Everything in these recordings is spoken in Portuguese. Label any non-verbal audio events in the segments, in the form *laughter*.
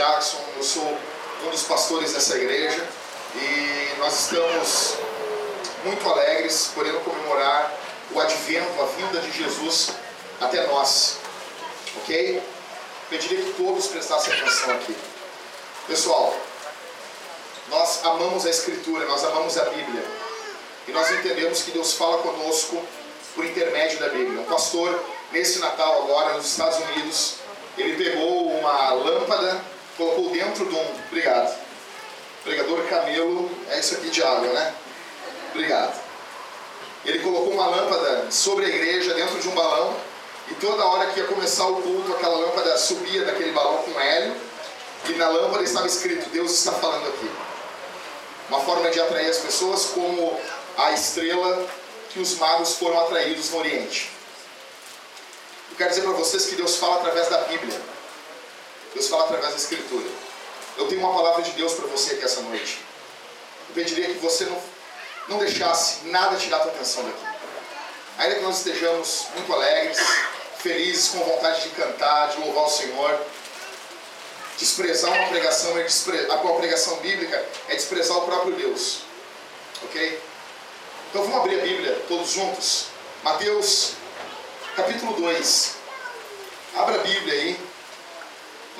Jackson, eu sou um dos pastores dessa igreja e nós estamos muito alegres podendo comemorar o advento, a vinda de Jesus até nós. Ok? Pediria que todos prestassem atenção aqui. Pessoal, nós amamos a Escritura, nós amamos a Bíblia. E nós entendemos que Deus fala conosco por intermédio da Bíblia. Um pastor, nesse Natal agora, nos Estados Unidos, ele pegou uma lâmpada, colocou dentro de um. Obrigado. Pregador Camelo, é isso aqui de água, né? Obrigado. Ele colocou uma lâmpada sobre a igreja, dentro de um balão, e toda hora que ia começar o culto, aquela lâmpada subia daquele balão com hélio, e na lâmpada estava escrito: Deus está falando aqui. Uma forma de atrair as pessoas, como a estrela que os magos foram atraídos no Oriente. Eu quero dizer para vocês que Deus fala através da Bíblia. Deus fala através da Escritura. Eu tenho uma palavra de Deus para você aqui essa noite. Eu pediria que você não, não deixasse nada tirar a tua atenção daqui. Ainda que nós estejamos muito alegres, felizes, com vontade de cantar, de louvar o Senhor, desprezar uma pregação, é despre... a pregação bíblica é desprezar o próprio Deus. Ok? Então vamos abrir a Bíblia todos juntos. Mateus, capítulo 2. Abra a Bíblia aí.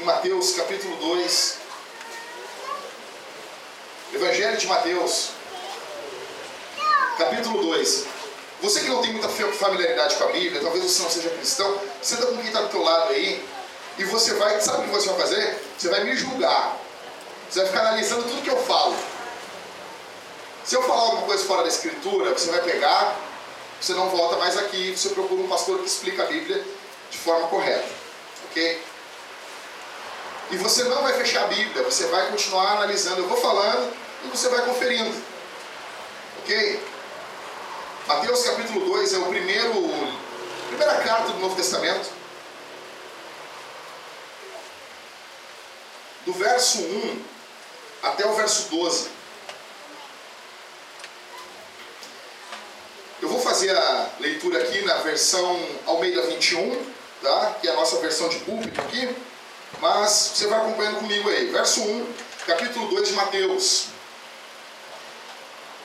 Em Mateus, capítulo 2. Evangelho de Mateus, capítulo 2. Você que não tem muita familiaridade com a Bíblia, talvez você não seja cristão, senta com quem está do teu lado aí e você vai, sabe o que você vai fazer? Você vai me julgar. Você vai ficar analisando tudo que eu falo. Se eu falar alguma coisa fora da escritura, você vai pegar, você não volta mais aqui, você procura um pastor que explica a Bíblia de forma correta. Ok? E você não vai fechar a Bíblia, você vai continuar analisando. Eu vou falando e você vai conferindo. Ok? Mateus capítulo 2 é o primeiro, primeira carta do Novo Testamento. Do verso 1 até o verso 12. Eu vou fazer a leitura aqui na versão Almeida 21, tá? que é a nossa versão de púlpito aqui, mas você vai acompanhando comigo aí. Verso 1, capítulo 2 de Mateus.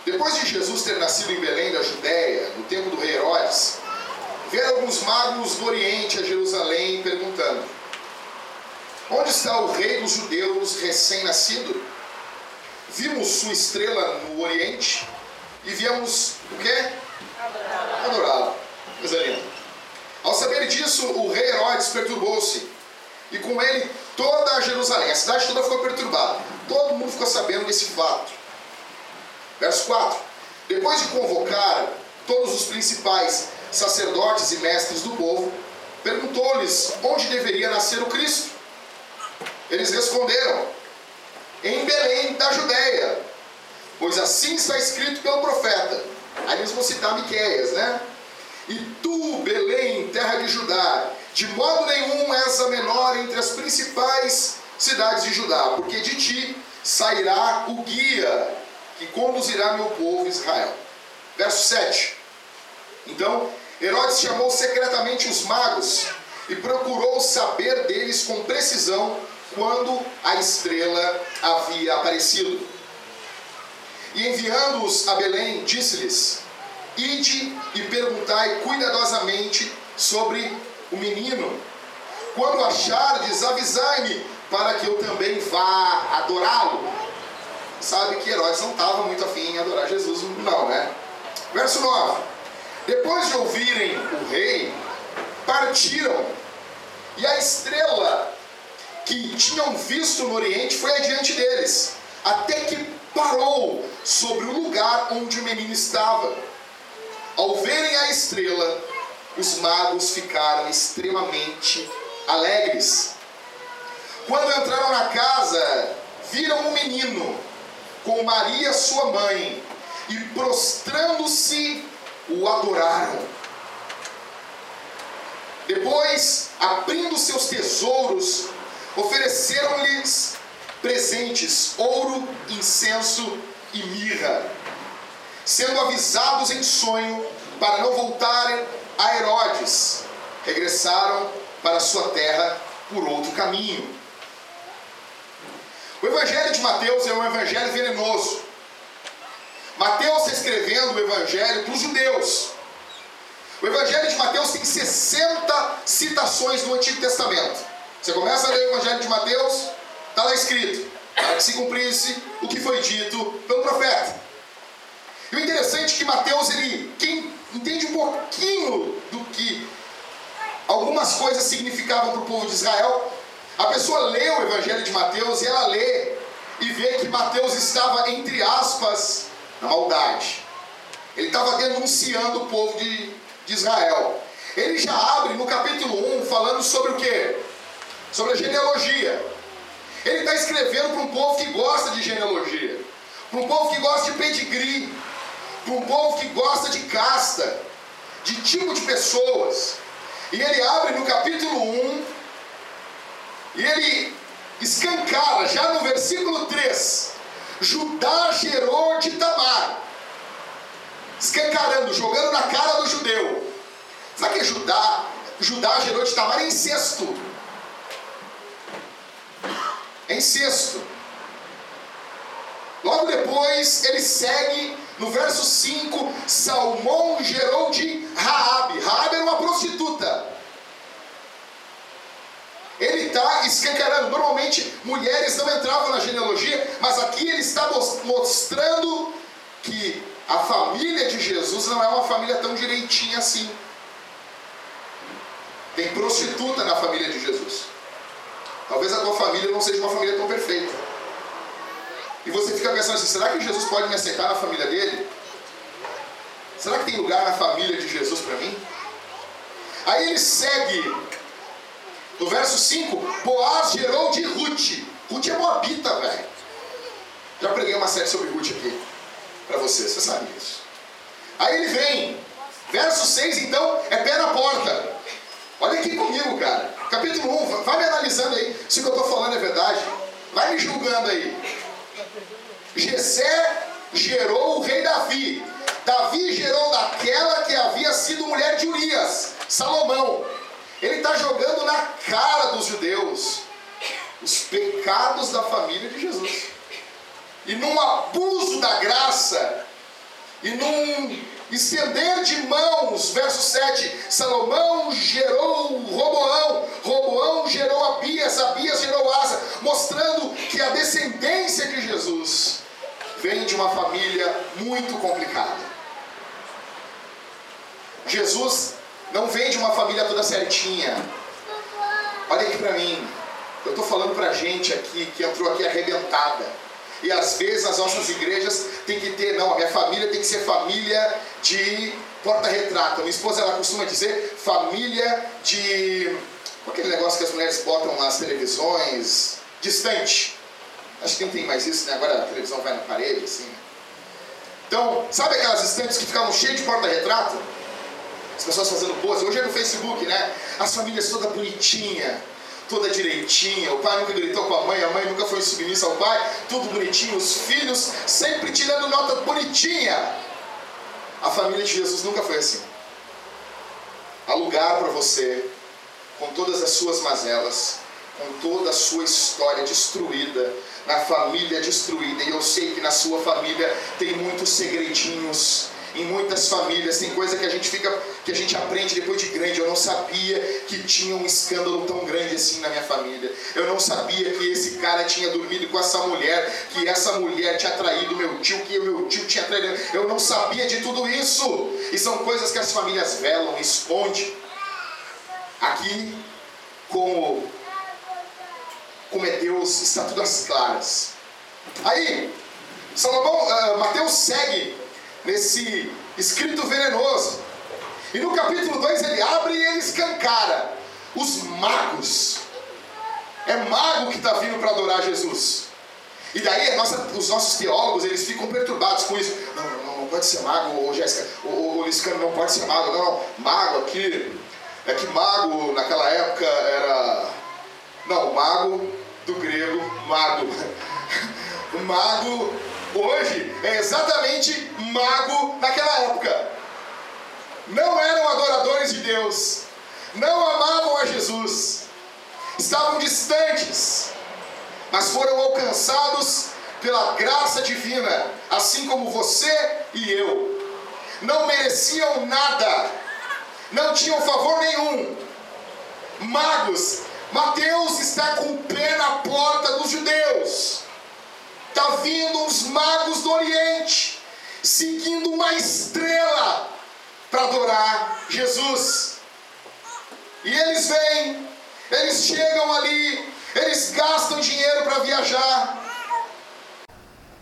Depois de Jesus ter nascido em Belém da Judéia, no tempo do rei Herodes, vieram alguns magos do Oriente a Jerusalém perguntando: Onde está o rei dos judeus recém-nascido? Vimos sua estrela no Oriente e viemos o quê? Adorá-lo. Coisa linda. Ao saber disso, o rei Herodes perturbou-se e com ele toda a Jerusalém. A cidade toda ficou perturbada. Todo mundo ficou sabendo desse fato. Verso 4. Depois de convocar todos os principais sacerdotes e mestres do povo, perguntou-lhes onde deveria nascer o Cristo. Eles responderam: Em Belém da Judéia, pois assim está escrito pelo profeta. Aí eles vão citar Miqueias, né? E tu, Belém, terra de Judá, de modo nenhum és a menor entre as principais cidades de Judá, porque de ti sairá o guia que conduzirá meu povo Israel. Verso 7. Então, Herodes chamou secretamente os magos e procurou saber deles com precisão quando a estrela havia aparecido. E enviando-os a Belém, disse-lhes: Ide e perguntai cuidadosamente sobre o menino. Quando achardes, avisai-me, para que eu também vá adorá-lo. Sabe que Herodes não estava muito afim em adorar Jesus, não, né? Verso 9: Depois de ouvirem o rei, partiram, e a estrela que tinham visto no Oriente foi adiante deles, até que parou sobre o lugar onde o menino estava. Ao verem a estrela, os magos ficaram extremamente alegres. Quando entraram na casa, viram um menino com Maria, sua mãe, e prostrando-se, o adoraram. Depois, abrindo seus tesouros, ofereceram-lhes presentes, ouro, incenso e mirra. Sendo avisados em sonho para não voltarem a Herodes, regressaram para sua terra por outro caminho. O Evangelho de Mateus é um evangelho venenoso. Mateus está escrevendo o Evangelho para os judeus. O Evangelho de Mateus tem 60 citações do Antigo Testamento. Você começa a ler o Evangelho de Mateus, está lá escrito, para que se cumprisse o que foi dito pelo profeta. E o interessante é que Mateus, ele, do que algumas coisas significavam para o povo de Israel, a pessoa lê o Evangelho de Mateus e ela lê e vê que Mateus estava, entre aspas, na maldade. Ele estava denunciando o povo de, de Israel. Ele já abre no capítulo 1 falando sobre o que? Sobre a genealogia. Ele está escrevendo para um povo que gosta de genealogia, para um povo que gosta de pedigree, para um povo que gosta de casta, de tipo de pessoas. E ele abre no capítulo 1 e ele escancara, já no versículo 3, Judá gerou de Tamar. Escancarando, jogando na cara do judeu. Sabe que Judá? Judá gerou de Tamar é incesto. É incesto. Logo depois, ele segue no verso 5, Salmão gerou de Raabe. Raabe era uma prostituta. Ele está escancarando. Normalmente mulheres não entravam na genealogia, mas aqui ele está mostrando que a família de Jesus não é uma família tão direitinha assim. Tem prostituta na família de Jesus. Talvez a tua família não seja uma família tão perfeita. E você fica pensando assim: será que Jesus pode me aceitar na família dele? Será que tem lugar na família de Jesus para mim? Aí ele segue no verso 5, Boaz gerou de Ruth. Ruth é moabita, velho. Já preguei uma série sobre Ruth aqui. Para vocês, você sabe disso. Aí ele vem. Verso 6, então, é pé na porta. Olha aqui comigo, cara. Capítulo 1, vai me analisando aí se o que eu estou falando é verdade. Vai me julgando aí. Jessé gerou o rei Davi. Davi gerou daquela que havia sido mulher de Urias, Salomão. Ele está jogando na cara dos judeus os pecados da família de Jesus. E num abuso da graça, e num estender de mãos, verso 7, Salomão gerou Roboão, Roboão gerou Abias, Abias gerou Asa, mostrando que a descendência de Jesus vem de uma família muito complicada. Jesus não vem de uma família toda certinha. Olha aqui para mim. Eu estou falando para gente aqui que entrou aqui arrebentada. E às vezes as nossas igrejas tem que ter, não, a minha família tem que ser família de porta-retrato. Minha esposa ela costuma dizer família de. aquele negócio que as mulheres botam nas televisões, distante. Acho que nem tem mais isso, né? Agora a televisão vai na parede, assim. Então, sabe aquelas estantes que ficavam cheias de porta-retrato? as pessoas fazendo pose. Hoje é no Facebook, né? As famílias toda bonitinha, toda direitinha. O pai nunca gritou com a mãe, a mãe nunca foi submissa ao pai. Tudo bonitinho. Os filhos sempre tirando nota bonitinha. A família de Jesus nunca foi assim. Há lugar para você, com todas as suas mazelas, com toda a sua história destruída, na família destruída. E eu sei que na sua família tem muitos segredinhos em muitas famílias tem coisa que a gente fica, que a gente aprende depois de grande. Eu não sabia que tinha um escândalo tão grande assim na minha família. Eu não sabia que esse cara tinha dormido com essa mulher, que essa mulher tinha traído meu tio, que meu tio tinha traído. Eu não sabia de tudo isso. E são coisas que as famílias velam, escondem. Aqui, como como é Deus, está tudo às claras. Aí, Salomão, uh, Mateus segue nesse escrito venenoso. E no capítulo 2 ele abre e ele escancara os magos. É mago que está vindo para adorar Jesus. E daí nossa, os nossos teólogos eles ficam perturbados com isso. Não, não, não pode ser mago, ô Jéssica, o Liscano não pode ser mago, não, mago aqui. É que mago naquela época era. Não, mago do grego, mago. O mago hoje é exatamente mago naquela época. não eram adoradores de Deus, não amavam a Jesus, estavam distantes, mas foram alcançados pela graça divina, assim como você e eu. Não mereciam nada, não tinham favor nenhum. Magos, Mateus está com o pé na porta dos judeus. Está vindo os magos do Oriente, seguindo uma estrela para adorar Jesus. E eles vêm, eles chegam ali, eles gastam dinheiro para viajar.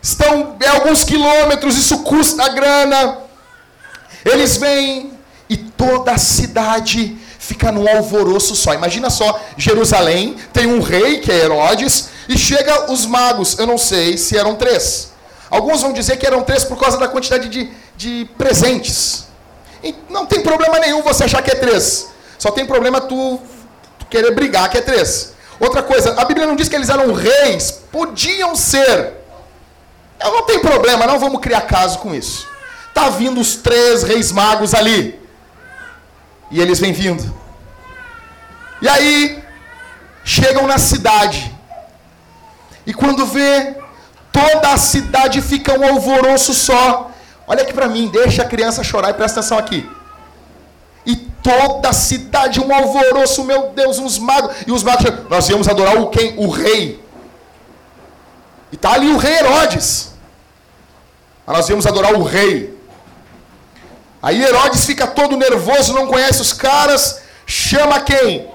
Estão alguns quilômetros, isso custa grana. Eles vêm e toda a cidade fica num alvoroço só. Imagina só, Jerusalém tem um rei que é Herodes e chega os magos. Eu não sei se eram três. Alguns vão dizer que eram três por causa da quantidade de, de presentes. E não tem problema nenhum você achar que é três. Só tem problema tu, querer brigar que é três. Outra coisa, a Bíblia não diz que eles eram reis, podiam ser. Não tem problema, não vamos criar caso com isso. Tá vindo os três reis magos ali. E eles vêm vindo. E aí chegam na cidade. E quando vê, toda a cidade fica um alvoroço só. Olha aqui para mim, deixa a criança chorar e presta atenção aqui. E toda a cidade, um alvoroço, meu Deus, uns magos. E os magos, nós íamos adorar o quem? O rei. E tá ali o rei Herodes. nós íamos adorar o rei. Aí Herodes fica todo nervoso, não conhece os caras, chama quem?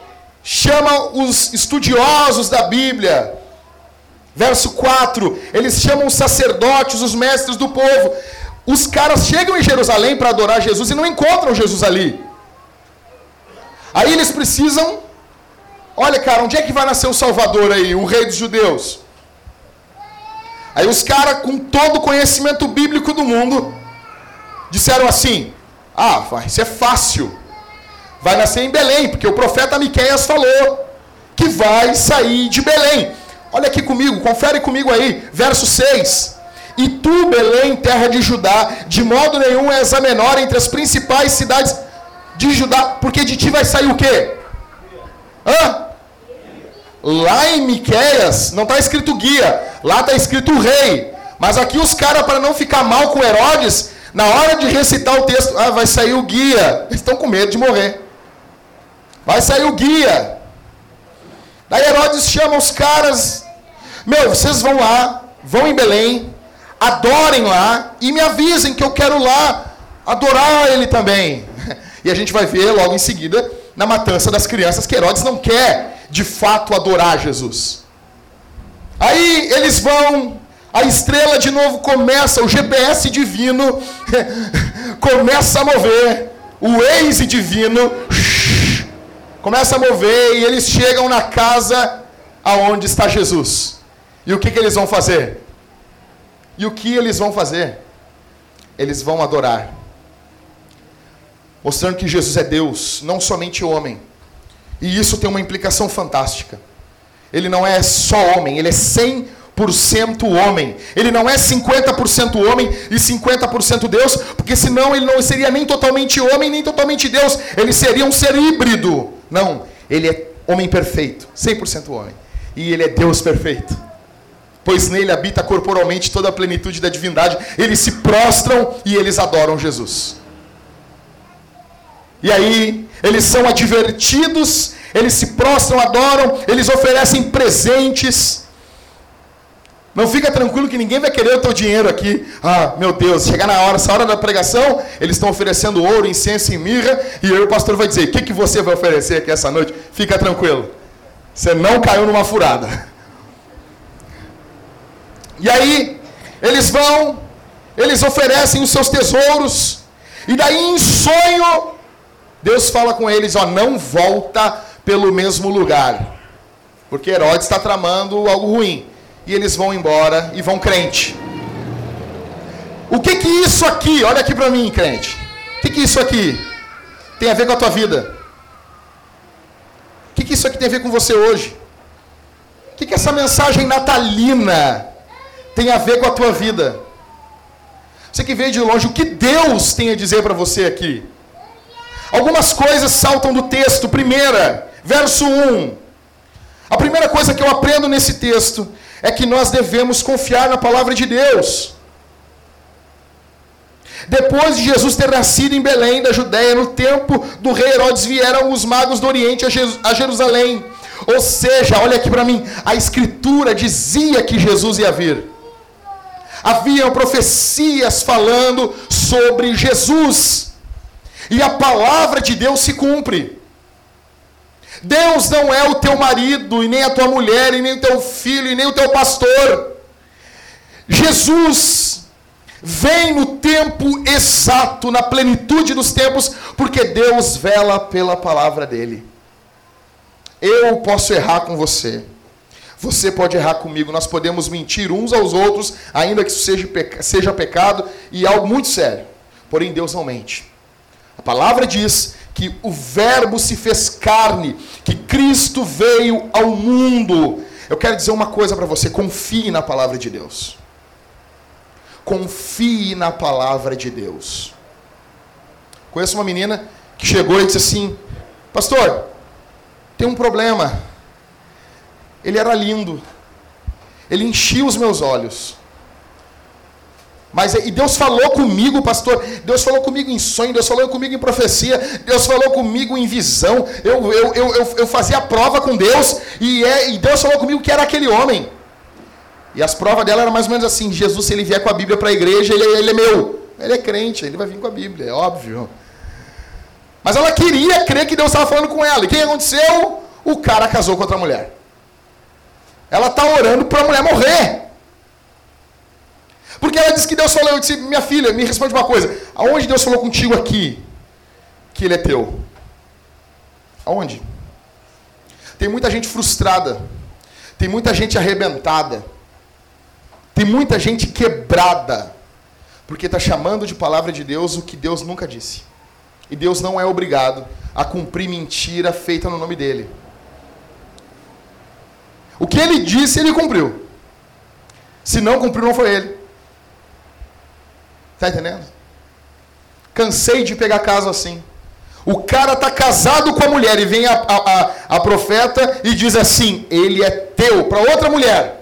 Chama os estudiosos da Bíblia. Verso 4, eles chamam os sacerdotes, os mestres do povo. Os caras chegam em Jerusalém para adorar Jesus e não encontram Jesus ali. Aí eles precisam. Olha, cara, onde é que vai nascer o Salvador aí, o rei dos judeus? Aí os caras, com todo o conhecimento bíblico do mundo, disseram assim: Ah, vai ser fácil. Vai nascer em Belém, porque o profeta Miqueias falou que vai sair de Belém. Olha aqui comigo, confere comigo aí, verso 6. E tu, Belém, terra de Judá, de modo nenhum és a menor entre as principais cidades de Judá, porque de ti vai sair o quê? Hã? Lá em Miqueias não está escrito guia, lá está escrito rei. Mas aqui os caras, para não ficar mal com Herodes, na hora de recitar o texto, ah, vai sair o guia. Eles estão com medo de morrer. Vai sair o guia. Daí Herodes chama os caras, meu, vocês vão lá, vão em Belém, adorem lá e me avisem que eu quero lá adorar ele também. *laughs* E a gente vai ver logo em seguida na matança das crianças que Herodes não quer de fato adorar Jesus. Aí eles vão, a estrela de novo começa, o GPS divino *laughs* começa a mover, o Waze divino *laughs* começa a mover e eles chegam na casa aonde está Jesus. E o que, que eles vão fazer? E o que eles vão fazer? Eles vão adorar. Mostrando que Jesus é Deus, não somente homem. E isso tem uma implicação fantástica. Ele não é só homem, ele é 100% homem. Ele não é 50% homem e 50% Deus, porque senão ele não seria nem totalmente homem, nem totalmente Deus. Ele seria um ser híbrido. Não, ele é homem perfeito, 100% homem. E ele é Deus perfeito. Pois nele habita corporalmente toda a plenitude da divindade. Eles se prostram e eles adoram Jesus. E aí, eles são advertidos, eles se prostram, adoram, eles oferecem presentes. Não fica tranquilo que ninguém vai querer o teu dinheiro aqui. Ah, meu Deus, chegar na hora, essa hora da pregação, eles estão oferecendo ouro, incenso e mirra, e aí o pastor vai dizer: "O que que você vai oferecer aqui essa noite?" Fica tranquilo. Você não caiu numa furada. E aí, eles vão, eles oferecem os seus tesouros, e daí em sonho, Deus fala com eles: "Ó, não volta pelo mesmo lugar." Porque Herodes está tramando algo ruim e eles vão embora e vão crente. O que que isso aqui, olha aqui para mim, crente. O que que isso aqui tem a ver com a tua vida? O que que isso aqui tem a ver com você hoje? O que que essa mensagem natalina tem a ver com a tua vida? Você que veio de longe, o que Deus tem a dizer para você aqui? Algumas coisas saltam do texto. Primeira, verso 1. A primeira coisa que eu aprendo nesse texto é que nós devemos confiar na palavra de Deus. Depois de Jesus ter nascido em Belém, da Judéia, no tempo do rei Herodes, vieram os magos do Oriente a Jerusalém. Ou seja, olha aqui para mim, a Escritura dizia que Jesus ia vir. Haviam profecias falando sobre Jesus. E a palavra de Deus se cumpre. Deus não é o teu marido, e nem a tua mulher, e nem o teu filho, e nem o teu pastor. Jesus vem no tempo exato, na plenitude dos tempos, porque Deus vela pela palavra dele. Eu posso errar com você. Você pode errar comigo. Nós podemos mentir uns aos outros, ainda que isso seja, seja pecado e algo muito sério. Porém, Deus não mente. Palavra diz que o Verbo se fez carne, que Cristo veio ao mundo. Eu quero dizer uma coisa para você: confie na palavra de Deus. Confie na palavra de Deus. Conheço uma menina que chegou e disse assim: Pastor, tem um problema. Ele era lindo. Ele enchia os meus olhos. Mas e Deus falou comigo, pastor. Deus falou comigo em sonho, Deus falou comigo em profecia, Deus falou comigo em visão. Eu, eu, eu, eu, eu fazia prova com Deus e, é, e Deus falou comigo que era aquele homem. E as provas dela eram mais ou menos assim: Jesus, se ele vier com a Bíblia para a igreja, ele, ele é meu. Ele é crente, ele vai vir com a Bíblia, é óbvio. Mas ela queria crer que Deus estava falando com ela. E o que aconteceu? O cara casou com outra mulher. Ela está orando para a mulher morrer. Porque ela disse que Deus falou, eu disse, minha filha, me responde uma coisa. Aonde Deus falou contigo aqui que ele é teu? Aonde? Tem muita gente frustrada. Tem muita gente arrebentada. Tem muita gente quebrada, porque está chamando de palavra de Deus o que Deus nunca disse. E Deus não é obrigado a cumprir mentira feita no nome dele. O que ele disse, ele cumpriu. Se não cumpriu, não foi ele. Está entendendo? Cansei de pegar caso assim. O cara está casado com a mulher e vem a, a, a, a profeta e diz assim: ele é teu, para outra mulher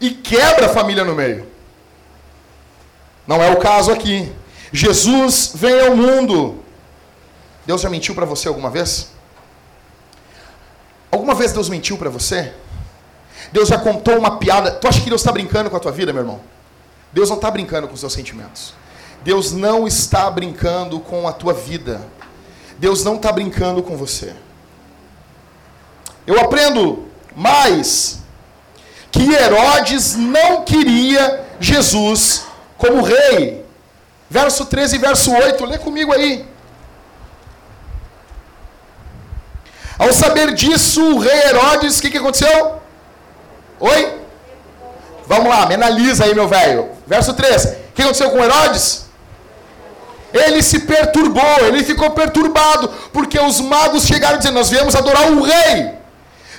e quebra a família no meio. Não é o caso aqui. Jesus vem ao mundo. Deus já mentiu para você alguma vez? Alguma vez Deus mentiu para você? Deus já contou uma piada. Tu acha que Deus está brincando com a tua vida, meu irmão? Deus não está brincando com os seus sentimentos. Deus não está brincando com a tua vida. Deus não está brincando com você. Eu aprendo mais que Herodes não queria Jesus como rei. Verso 13 e verso 8, lê comigo aí. Ao saber disso, o rei Herodes, o que, que aconteceu? Oi? Vamos lá, me analisa aí, meu velho. Verso 3. O que aconteceu com Herodes? Ele se perturbou, ele ficou perturbado, porque os magos chegaram dizendo: Nós viemos adorar o rei.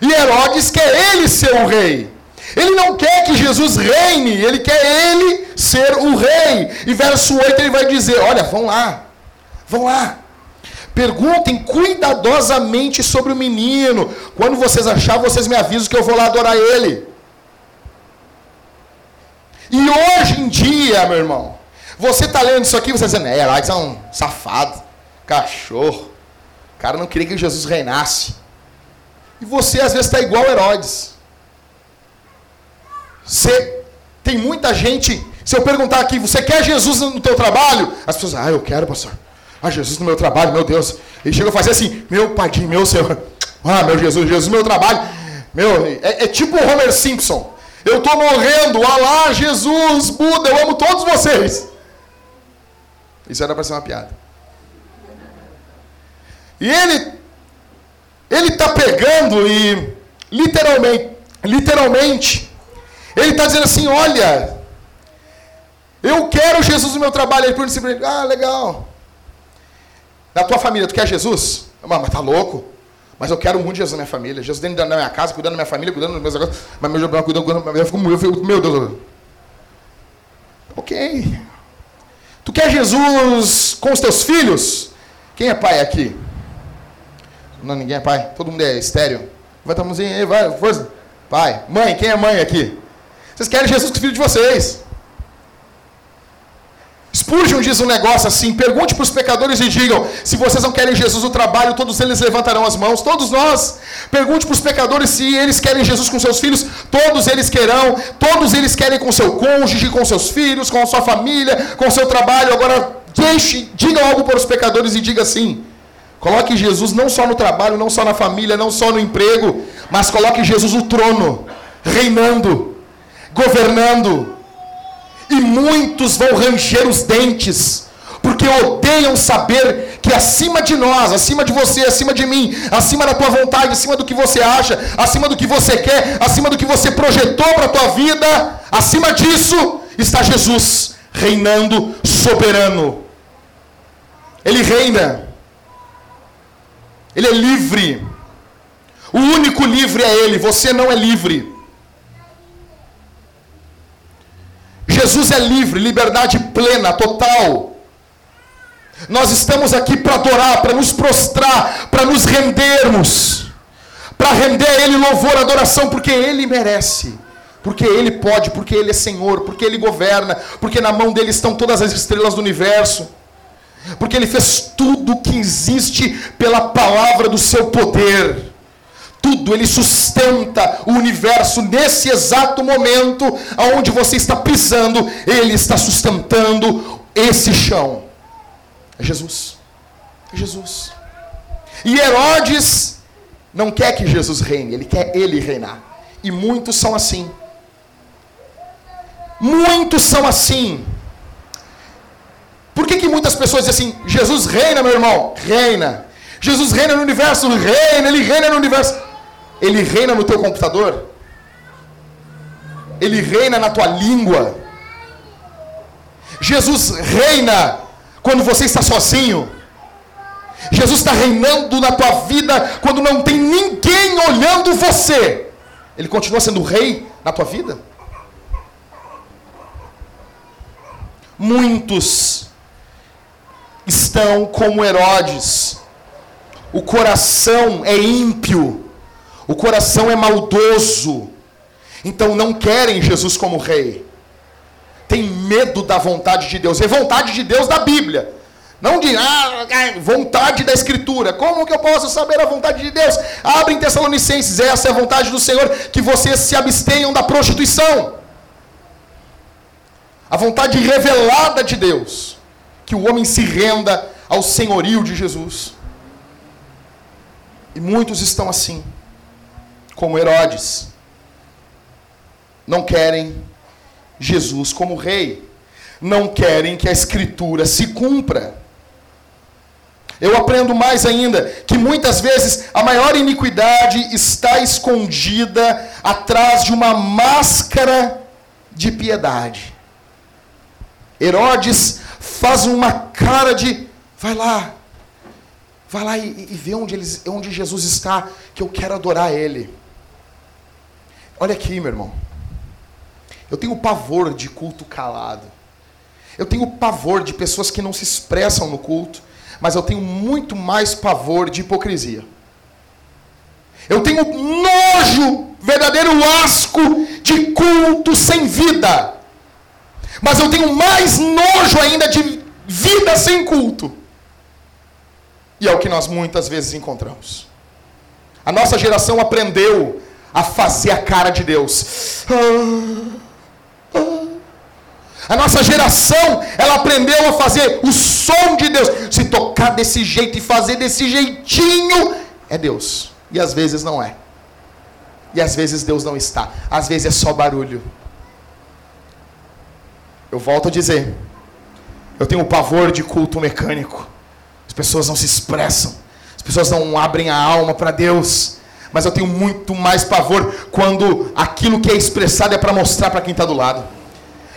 E Herodes quer ele ser o rei. Ele não quer que Jesus reine, ele quer ele ser o rei. E verso 8 ele vai dizer: Olha, vão lá, vão lá. Perguntem cuidadosamente sobre o menino. Quando vocês achar, vocês me avisam que eu vou lá adorar ele. E hoje em dia, meu irmão, você está lendo isso aqui você está dizendo, é, Herodes é um safado, cachorro. O cara não queria que Jesus reinasse. E você às vezes está igual Herodes. Você, tem muita gente. Se eu perguntar aqui, você quer Jesus no teu trabalho? As pessoas, ah, eu quero, pastor. Ah, Jesus no meu trabalho, meu Deus. Ele chega a fazer assim, meu padinho, meu Senhor. *laughs* Ah, meu Jesus, Jesus no meu trabalho. Meu, é, é tipo o Homer Simpson. Eu estou morrendo, Alá, Jesus, Buda, eu amo todos vocês. Isso era para ser uma piada. E ele, ele está pegando e literalmente, literalmente, ele está dizendo assim: olha, eu quero Jesus no meu trabalho. Ele pergunta assim ah, legal. Na tua família, tu quer Jesus? Mas tá louco? Mas eu quero muito Jesus na minha família. Jesus dentro da minha casa, cuidando da minha família, cuidando dos meus negócios. Mas meu Deus, cuidando, cuidando, eu fico, eu fico, meu Deus. Ok. Tu quer Jesus com os teus filhos? Quem é pai aqui? Não, ninguém é pai? Todo mundo é estéreo? Vai mãozinha aí, vai, força. Pai, mãe, quem é mãe aqui? Vocês querem Jesus com o filho de vocês. Spurgeon diz um negócio assim: pergunte para os pecadores e digam, se vocês não querem Jesus no trabalho, todos eles levantarão as mãos, todos nós. Pergunte para os pecadores se eles querem Jesus com seus filhos, todos eles querão, todos eles querem com seu cônjuge, com seus filhos, com sua família, com seu trabalho. Agora, deixe, diga algo para os pecadores e diga assim: coloque Jesus não só no trabalho, não só na família, não só no emprego, mas coloque Jesus no trono, reinando, governando e muitos vão ranger os dentes, porque odeiam saber que acima de nós, acima de você, acima de mim, acima da tua vontade, acima do que você acha, acima do que você quer, acima do que você projetou para a tua vida, acima disso está Jesus reinando soberano. Ele reina. Ele é livre. O único livre é ele, você não é livre. Jesus é livre, liberdade plena, total. Nós estamos aqui para adorar, para nos prostrar, para nos rendermos, para render a Ele louvor, adoração, porque Ele merece, porque Ele pode, porque Ele é Senhor, porque Ele governa, porque na mão dele estão todas as estrelas do universo, porque Ele fez tudo que existe pela palavra do seu poder tudo, ele sustenta o universo nesse exato momento aonde você está pisando, ele está sustentando esse chão. É Jesus. É Jesus. E Herodes não quer que Jesus reine, ele quer ele reinar. E muitos são assim. Muitos são assim. Por que, que muitas pessoas dizem assim: Jesus reina, meu irmão? Reina. Jesus reina no universo, reina, ele reina no universo. Ele reina no teu computador? Ele reina na tua língua? Jesus reina quando você está sozinho? Jesus está reinando na tua vida quando não tem ninguém olhando você. Ele continua sendo rei na tua vida? Muitos estão como Herodes. O coração é ímpio. O coração é maldoso. Então não querem Jesus como rei. Tem medo da vontade de Deus. É vontade de Deus da Bíblia. Não de ah, vontade da Escritura. Como que eu posso saber a vontade de Deus? Abre em Tessalonicenses. Essa é a vontade do Senhor. Que vocês se abstenham da prostituição. A vontade revelada de Deus. Que o homem se renda ao senhorio de Jesus. E muitos estão assim como Herodes. Não querem Jesus como rei. Não querem que a escritura se cumpra. Eu aprendo mais ainda que muitas vezes a maior iniquidade está escondida atrás de uma máscara de piedade. Herodes faz uma cara de vai lá, vai lá e, e vê onde, eles, onde Jesus está, que eu quero adorar Ele. Olha aqui, meu irmão. Eu tenho pavor de culto calado. Eu tenho pavor de pessoas que não se expressam no culto, mas eu tenho muito mais pavor de hipocrisia. Eu tenho nojo, verdadeiro asco de culto sem vida. Mas eu tenho mais nojo ainda de vida sem culto. E é o que nós muitas vezes encontramos. A nossa geração aprendeu a fazer a cara de Deus. A nossa geração, ela aprendeu a fazer o som de Deus. Se tocar desse jeito e fazer desse jeitinho, é Deus. E às vezes não é. E às vezes Deus não está. Às vezes é só barulho. Eu volto a dizer. Eu tenho pavor de culto mecânico. As pessoas não se expressam. As pessoas não abrem a alma para Deus mas eu tenho muito mais pavor quando aquilo que é expressado é para mostrar para quem está do lado,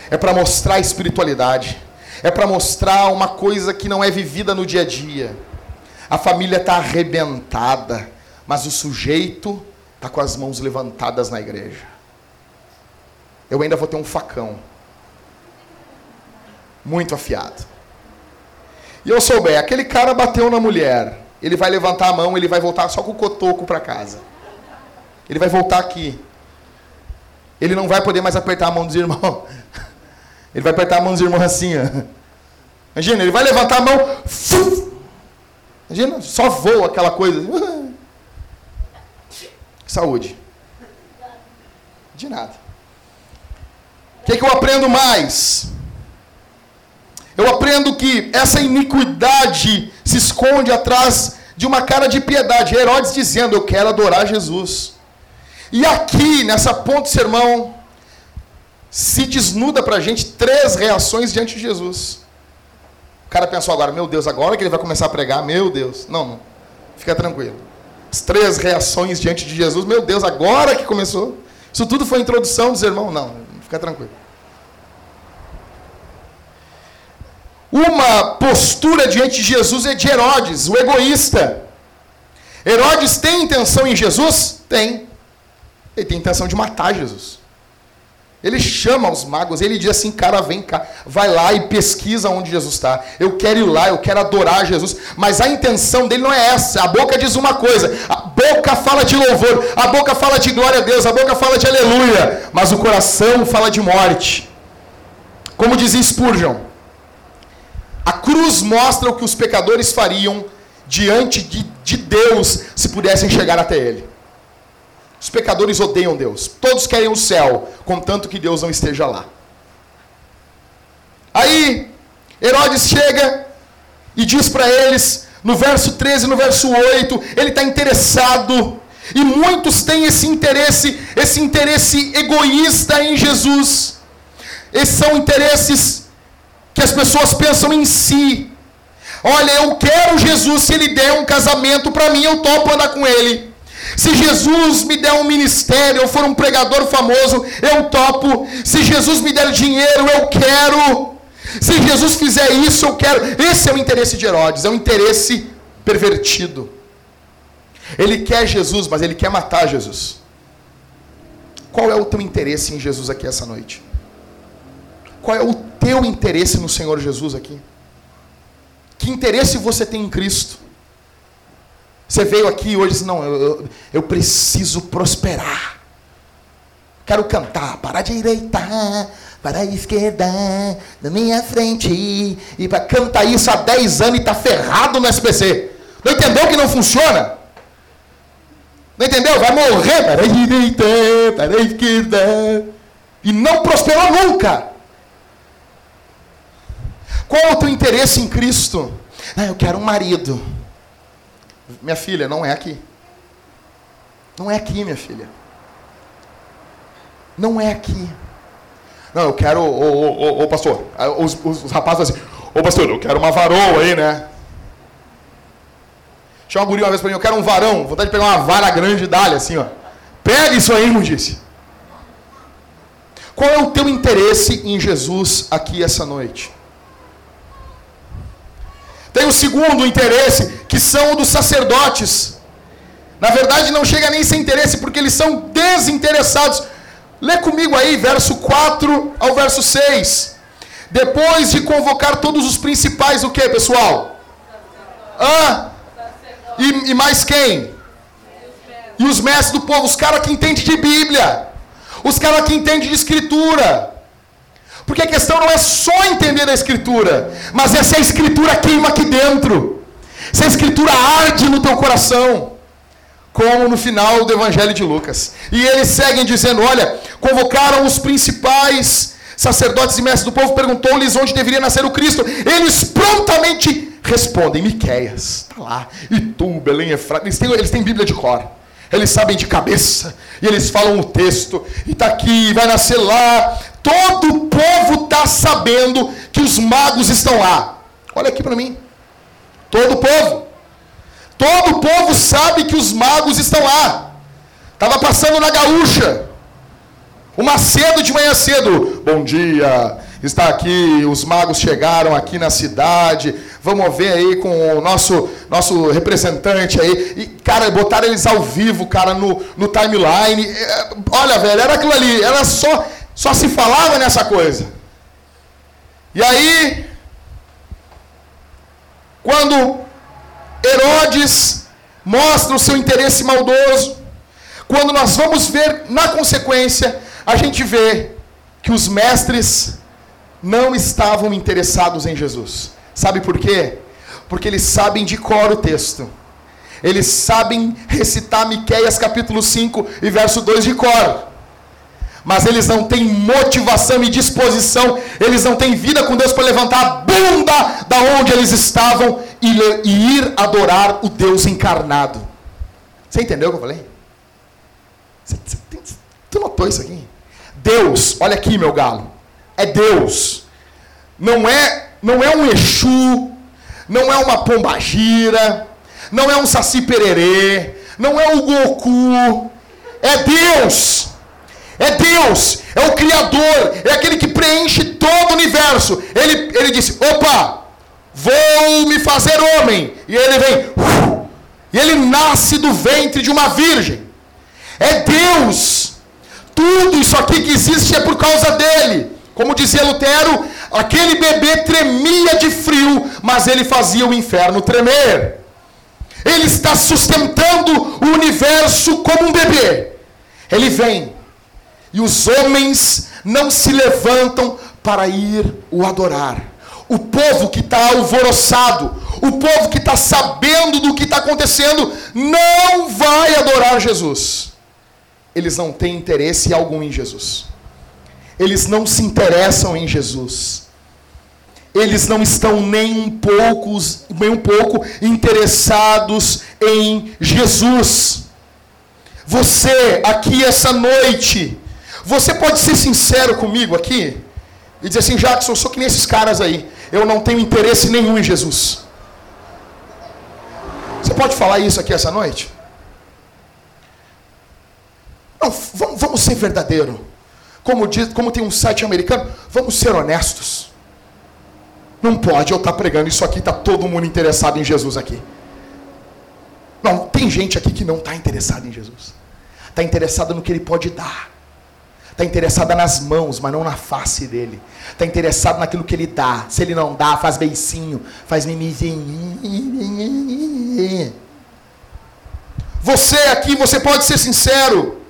é para mostrar a espiritualidade, é para mostrar uma coisa que não é vivida no dia a dia. A família está arrebentada, mas o sujeito está com as mãos levantadas na igreja. Eu ainda vou ter um facão muito afiado. e eu souber, aquele cara bateu na mulher, ele vai levantar a mão, ele vai voltar só com o cotoco para casa. Ele vai voltar aqui. Ele não vai poder mais apertar a mão dos irmãos. *laughs* Ele vai apertar a mão dos irmãos assim, ó. Imagina, ele vai levantar a mão. Imagina, só voa aquela coisa. *laughs* Saúde. De nada. O que, é que eu aprendo mais? Eu aprendo que essa iniquidade se esconde atrás de uma cara de piedade. Herodes dizendo: Eu quero adorar Jesus. E aqui, nessa ponta do sermão, se desnuda para a gente três reações diante de Jesus. O cara pensou agora: Meu Deus, agora que ele vai começar a pregar, meu Deus. Não, não. Fica tranquilo. As três reações diante de Jesus, meu Deus, agora que começou. Isso tudo foi introdução do sermão? Não, fica tranquilo. Uma postura diante de Jesus é de Herodes, o egoísta. Herodes tem intenção em Jesus? Tem. Ele tem intenção de matar Jesus. Ele chama os magos, ele diz assim: cara, vem cá, vai lá e pesquisa onde Jesus está. Eu quero ir lá, eu quero adorar Jesus. Mas a intenção dele não é essa. A boca diz uma coisa, a boca fala de louvor, a boca fala de glória a Deus, a boca fala de aleluia, mas o coração fala de morte. Como dizia Spurgeon, a cruz mostra o que os pecadores fariam diante de, de Deus se pudessem chegar até Ele. Os pecadores odeiam Deus. Todos querem o céu, contanto que Deus não esteja lá. Aí, Herodes chega e diz para eles, no verso 13 no verso 8, ele está interessado. E muitos têm esse interesse, esse interesse egoísta em Jesus. Esses são interesses que as pessoas pensam em si. Olha, eu quero Jesus, se ele der um casamento para mim, eu topo andar com ele. Se Jesus me der um ministério, eu for um pregador famoso, eu topo. Se Jesus me der dinheiro, eu quero. Se Jesus fizer isso, eu quero. Esse é o interesse de Herodes, é um interesse pervertido. Ele quer Jesus, mas ele quer matar Jesus. Qual é o teu interesse em Jesus aqui essa noite? Qual é o teu interesse no Senhor Jesus aqui? Que interesse você tem em Cristo? Você veio aqui hoje e disse, não, eu, eu, eu preciso prosperar. Quero cantar para a direita, para a esquerda, na minha frente. E para cantar isso há 10 anos e está ferrado no SPC. Não entendeu que não funciona? Não entendeu? Vai morrer para a direita, para a esquerda. E não prosperou nunca. Qual é o teu interesse em Cristo? Ah, eu quero um marido. Minha filha, não é aqui. Não é aqui, minha filha. Não é aqui. Não, eu quero, ô, ô, ô, ô pastor, os, os, os rapazes assim, ô pastor, eu quero uma varoa aí, né? Chama uma guria uma vez pra mim, eu quero um varão, vontade de pegar uma vara grande e dar assim, ó. Pega isso aí, disse. Qual é o teu interesse em Jesus aqui essa noite? Tem o segundo interesse, que são dos sacerdotes. Na verdade, não chega nem sem interesse, porque eles são desinteressados. Lê comigo aí, verso 4 ao verso 6. Depois de convocar todos os principais, o que, pessoal? Ah, e, e mais quem? E os mestres do povo, os caras que entendem de Bíblia, os caras que entendem de Escritura. Porque a questão não é só entender a Escritura, mas é se a Escritura queima aqui dentro, se a Escritura arde no teu coração, como no final do Evangelho de Lucas. E eles seguem dizendo: olha, convocaram os principais sacerdotes e mestres do povo, perguntou-lhes onde deveria nascer o Cristo. Eles prontamente respondem: Miqueias, está lá. E tu, Belém Efrata. Eles têm, eles têm Bíblia de cor. Eles sabem de cabeça. E eles falam o texto. E está aqui, vai nascer lá. Todo o povo está sabendo que os magos estão lá. Olha aqui para mim. Todo o povo. Todo o povo sabe que os magos estão lá. Estava passando na gaúcha. Uma cedo de manhã cedo. Bom dia. Está aqui, os magos chegaram aqui na cidade. Vamos ver aí com o nosso, nosso representante aí. E, cara, botaram eles ao vivo, cara, no, no timeline. É, olha, velho, era aquilo ali. Era só só se falava nessa coisa. E aí, quando Herodes mostra o seu interesse maldoso, quando nós vamos ver na consequência, a gente vê que os mestres não estavam interessados em Jesus. Sabe por quê? Porque eles sabem de cor o texto. Eles sabem recitar Miqueias capítulo 5 e verso 2 de cor mas eles não têm motivação e disposição, eles não têm vida com Deus para levantar a bunda da onde eles estavam e, ir adorar o Deus encarnado. Você entendeu o que eu falei? Você, você, tu notou isso aqui? Deus, olha aqui, meu galo, é Deus. Não é, não é um Exu, não é uma pombagira, não é um Saci Pererê, não é o Goku, é Deus. É Deus, é o Criador, é aquele que preenche todo o universo. Ele, ele disse: opa, vou me fazer homem. E ele vem, e ele nasce do ventre de uma virgem. É Deus. Tudo isso aqui que existe é por causa dele. Como dizia Lutero, aquele bebê tremia de frio, mas ele fazia o inferno tremer. Ele está sustentando o universo como um bebê. Ele vem, e os homens não se levantam para ir o adorar. O povo que está alvoroçado, o povo que está sabendo do que está acontecendo, não vai adorar Jesus. Eles não têm interesse algum em Jesus. Eles não se interessam em Jesus. Eles não estão nem um pouco, nem um pouco interessados em Jesus. Você aqui essa noite, você pode ser sincero comigo aqui e dizer assim, Jackson, eu sou que nem esses caras aí. Eu não tenho interesse nenhum em Jesus. Você pode falar isso aqui essa noite? Não, vamos, vamos ser verdadeiro. Como, diz, como tem um site americano, vamos ser honestos. Não pode eu estar pregando isso aqui, está todo mundo interessado em Jesus aqui. Não, tem gente aqui que não está interessada em Jesus. Está interessada no que ele pode dar. Está interessada nas mãos, mas não na face dele. Está interessado naquilo que ele dá. Se ele não dá, faz beicinho, faz mimizinho. Você aqui, você pode ser sincero.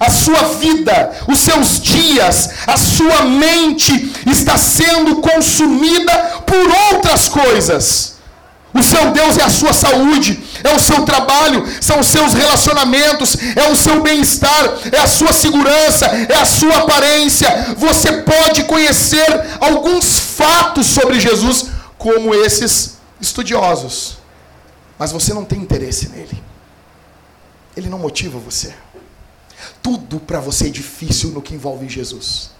A sua vida, os seus dias, a sua mente está sendo consumida por outras coisas. O seu Deus é a sua saúde, é o seu trabalho, são os seus relacionamentos, é o seu bem-estar, é a sua segurança, é a sua aparência. Você pode conhecer alguns fatos sobre Jesus, como esses estudiosos, mas você não tem interesse nele. Ele não motiva você. Tudo para você é difícil no que envolve Jesus.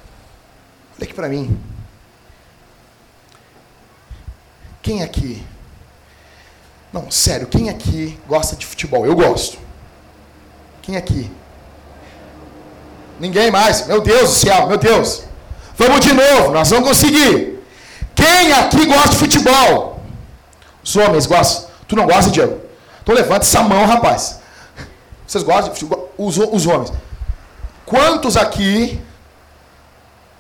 Olha aqui para mim. Quem aqui não, sério, quem aqui gosta de futebol? Eu gosto. Quem aqui? Ninguém mais. Meu Deus do céu, meu Deus. Vamos de novo, nós vamos conseguir. Quem aqui gosta de futebol? Os homens gostam. Tu não gosta, Diego? Então levanta essa mão, rapaz. Vocês gostam de futebol? Os, os homens. Quantos aqui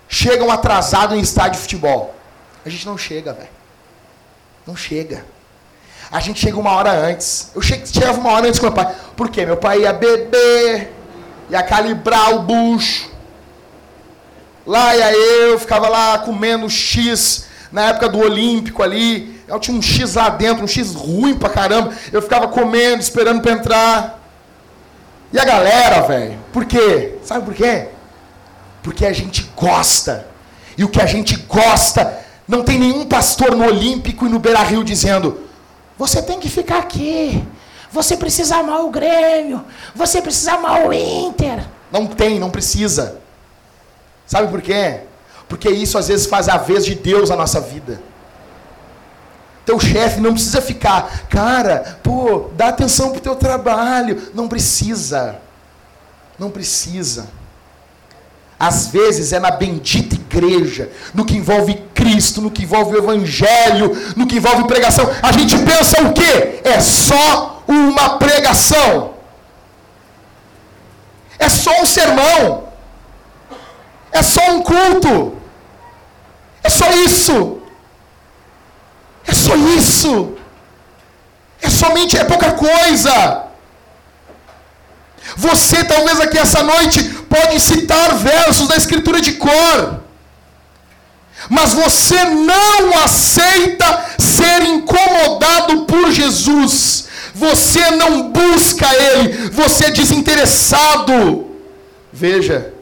chegam atrasados em estádio de futebol? A gente não chega, velho. Não chega. A gente chega uma hora antes. Eu chegava uma hora antes com meu pai. Por quê? Meu pai ia beber, ia calibrar o bucho. Lá ia eu, ficava lá comendo X na época do Olímpico ali. Eu tinha um X lá dentro, um X ruim pra caramba. Eu ficava comendo, esperando pra entrar. E a galera, velho, por quê? Sabe por quê? Porque a gente gosta. E o que a gente gosta, não tem nenhum pastor no Olímpico e no Beira Rio dizendo: você tem que ficar aqui. Você precisa amar o Grêmio. Você precisa amar o Inter. Não tem, não precisa. Sabe por quê? Porque isso às vezes faz a vez de Deus na nossa vida. Teu chefe não precisa ficar, cara, pô, dá atenção pro teu trabalho. Não precisa. Não precisa. Às vezes é na bendita igreja, no que envolve Cristo, no que envolve o Evangelho, no que envolve pregação. A gente pensa o quê? É só uma pregação. É só um sermão. É só um culto. É só isso. É só isso. É somente, é pouca coisa. Você talvez aqui essa noite pode citar versos da escritura de cor. Mas você não aceita ser incomodado por Jesus. Você não busca Ele. Você é desinteressado. Veja,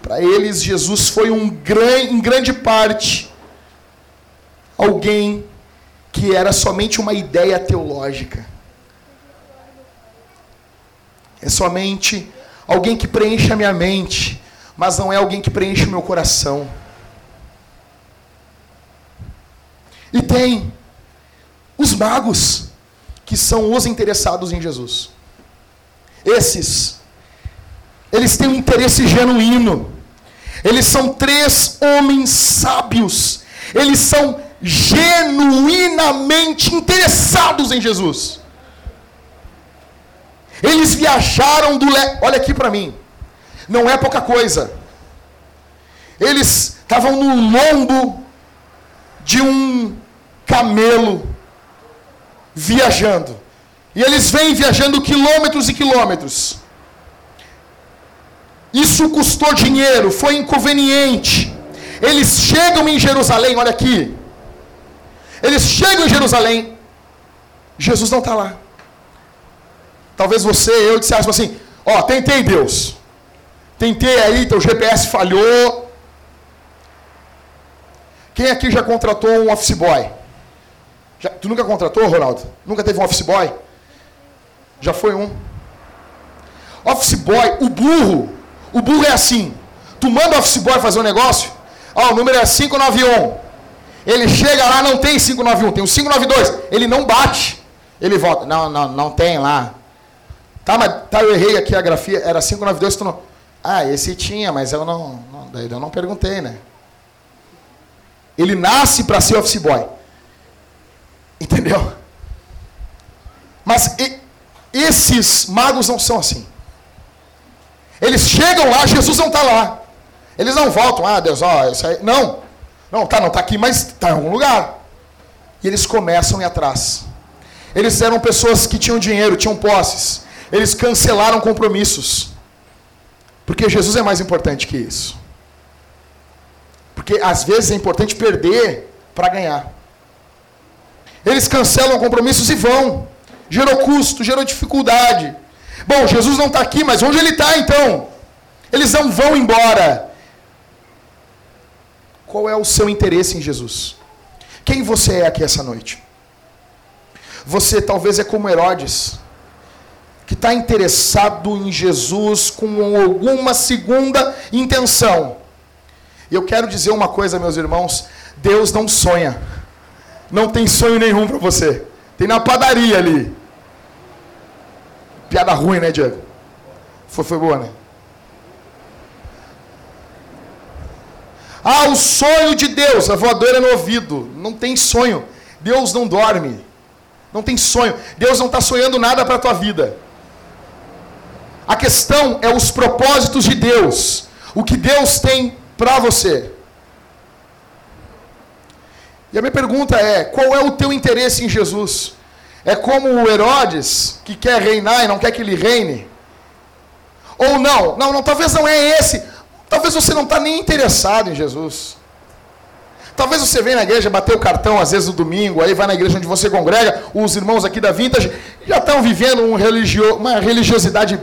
para eles Jesus foi um gran, em grande parte alguém que era somente uma ideia teológica. É somente alguém que preenche a minha mente, mas não é alguém que preenche o meu coração. E tem os magos, que são os interessados em Jesus. Esses, eles têm um interesse genuíno. Eles são três homens sábios. Eles são genuinamente interessados em Jesus. Eles viajaram do. Olha aqui para mim. Não é pouca coisa. Eles estavam no lombo de um camelo viajando. E eles vêm viajando quilômetros e quilômetros. Isso custou dinheiro, foi inconveniente. Eles chegam em Jerusalém, olha aqui. Eles chegam em Jerusalém. Jesus não está lá. Talvez você, eu dissesse assim: Ó, tentei Deus. Tentei aí, teu GPS falhou. Quem aqui já contratou um office boy? Já, tu nunca contratou, Ronaldo? Nunca teve um office boy? Já foi um. Office boy, o burro. O burro é assim. Tu manda o office boy fazer um negócio. Ó, o número é 591. Ele chega lá, não tem 591, tem o 592. Ele não bate. Ele volta. Não, não, não tem lá. Tá, mas tá, eu errei aqui a grafia, era 592, tu não. Ah, esse tinha, mas eu não, não daí eu não perguntei, né? Ele nasce para ser office boy. Entendeu? Mas e, esses magos não são assim. Eles chegam lá, Jesus não está lá. Eles não voltam, ah, Deus, ó, isso aí. Não. Não, tá, não tá aqui, mas está em algum lugar. E eles começam a ir atrás. Eles eram pessoas que tinham dinheiro, tinham posses. Eles cancelaram compromissos. Porque Jesus é mais importante que isso. Porque às vezes é importante perder para ganhar. Eles cancelam compromissos e vão. Gerou custo, gerou dificuldade. Bom, Jesus não está aqui, mas onde ele está então? Eles não vão embora. Qual é o seu interesse em Jesus? Quem você é aqui essa noite? Você talvez é como Herodes que está interessado em Jesus com alguma segunda intenção. E eu quero dizer uma coisa, meus irmãos: Deus não sonha. Não tem sonho nenhum para você. Tem na padaria ali. Piada ruim, né, Diego? Foi, foi boa, né? Ah, o sonho de Deus, a voadora no ouvido. Não tem sonho. Deus não dorme. Não tem sonho. Deus não está sonhando nada para a tua vida. A questão é os propósitos de Deus. O que Deus tem para você. E a minha pergunta é: qual é o teu interesse em Jesus? É como o Herodes, que quer reinar e não quer que ele reine? Ou não? Não, não, talvez não é esse. Talvez você não está nem interessado em Jesus. Talvez você venha na igreja, bater o cartão às vezes no domingo, aí vai na igreja onde você congrega, os irmãos aqui da Vintage já estão vivendo um religio, uma religiosidade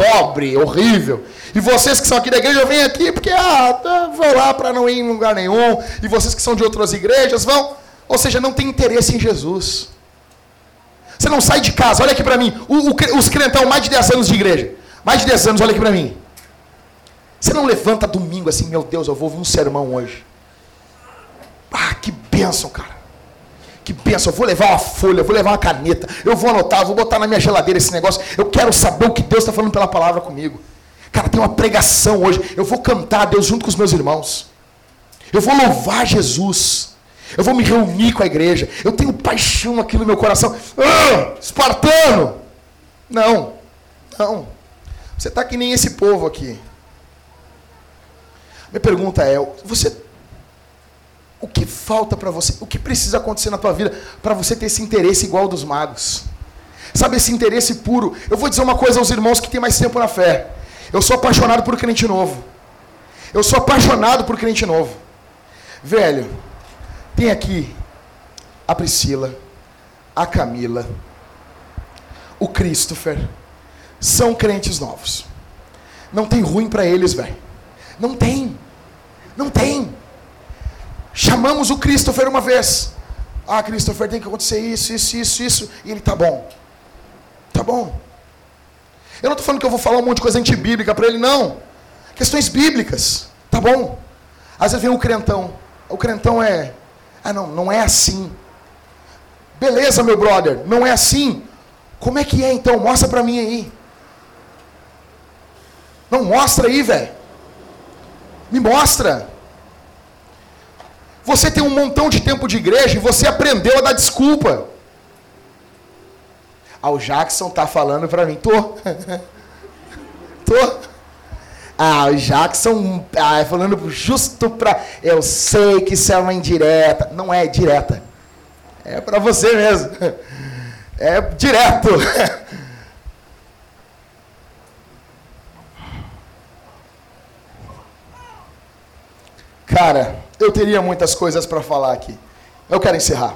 pobre, horrível. E vocês que são aqui da igreja vêm aqui porque ah, tá, vou lá para não ir em lugar nenhum. E vocês que são de outras igrejas vão, ou seja, não tem interesse em Jesus. Você não sai de casa, olha aqui para mim. O, o, os crentão, mais de 10 anos de igreja. Mais de 10 anos, olha aqui para mim. Você não levanta domingo assim, meu Deus, eu vou ouvir um sermão hoje. Ah, que bênção, cara. Que pensa, eu vou levar uma folha, eu vou levar uma caneta, eu vou anotar, eu vou botar na minha geladeira esse negócio. Eu quero saber o que Deus está falando pela palavra comigo. Cara, tem uma pregação hoje. Eu vou cantar a Deus junto com os meus irmãos. Eu vou louvar Jesus. Eu vou me reunir com a igreja. Eu tenho paixão aqui no meu coração. Ah, espartano! Não, não. Você está que nem esse povo aqui. Minha pergunta é: você O que falta para você? O que precisa acontecer na tua vida para você ter esse interesse igual dos magos? Sabe, esse interesse puro. Eu vou dizer uma coisa aos irmãos que têm mais tempo na fé. Eu sou apaixonado por crente novo. Eu sou apaixonado por crente novo. Velho, tem aqui a Priscila, a Camila, o Christopher. São crentes novos. Não tem ruim para eles, velho. Não tem. Não tem. Chamamos o Christopher uma vez. Ah, Christopher, tem que acontecer isso, isso, isso, isso. E ele tá bom. Tá bom. Eu não estou falando que eu vou falar um monte de coisa antibíblica para ele, não. Questões bíblicas. Tá bom. Às vezes vem o crentão. O crentão é. Ah, não, não é assim. Beleza, meu brother, não é assim. Como é que é então? Mostra para mim aí. Não, mostra aí, velho. Me mostra. Você tem um montão de tempo de igreja e você aprendeu a dar desculpa. Ah, o Jackson tá falando para mim. Tô. *laughs* Tô. Ah, o Jackson ah, falando justo pra. Eu sei que isso é uma indireta. Não é direta. É para você mesmo. *laughs* É direto. *laughs* Cara, eu teria muitas coisas para falar aqui. Eu quero encerrar.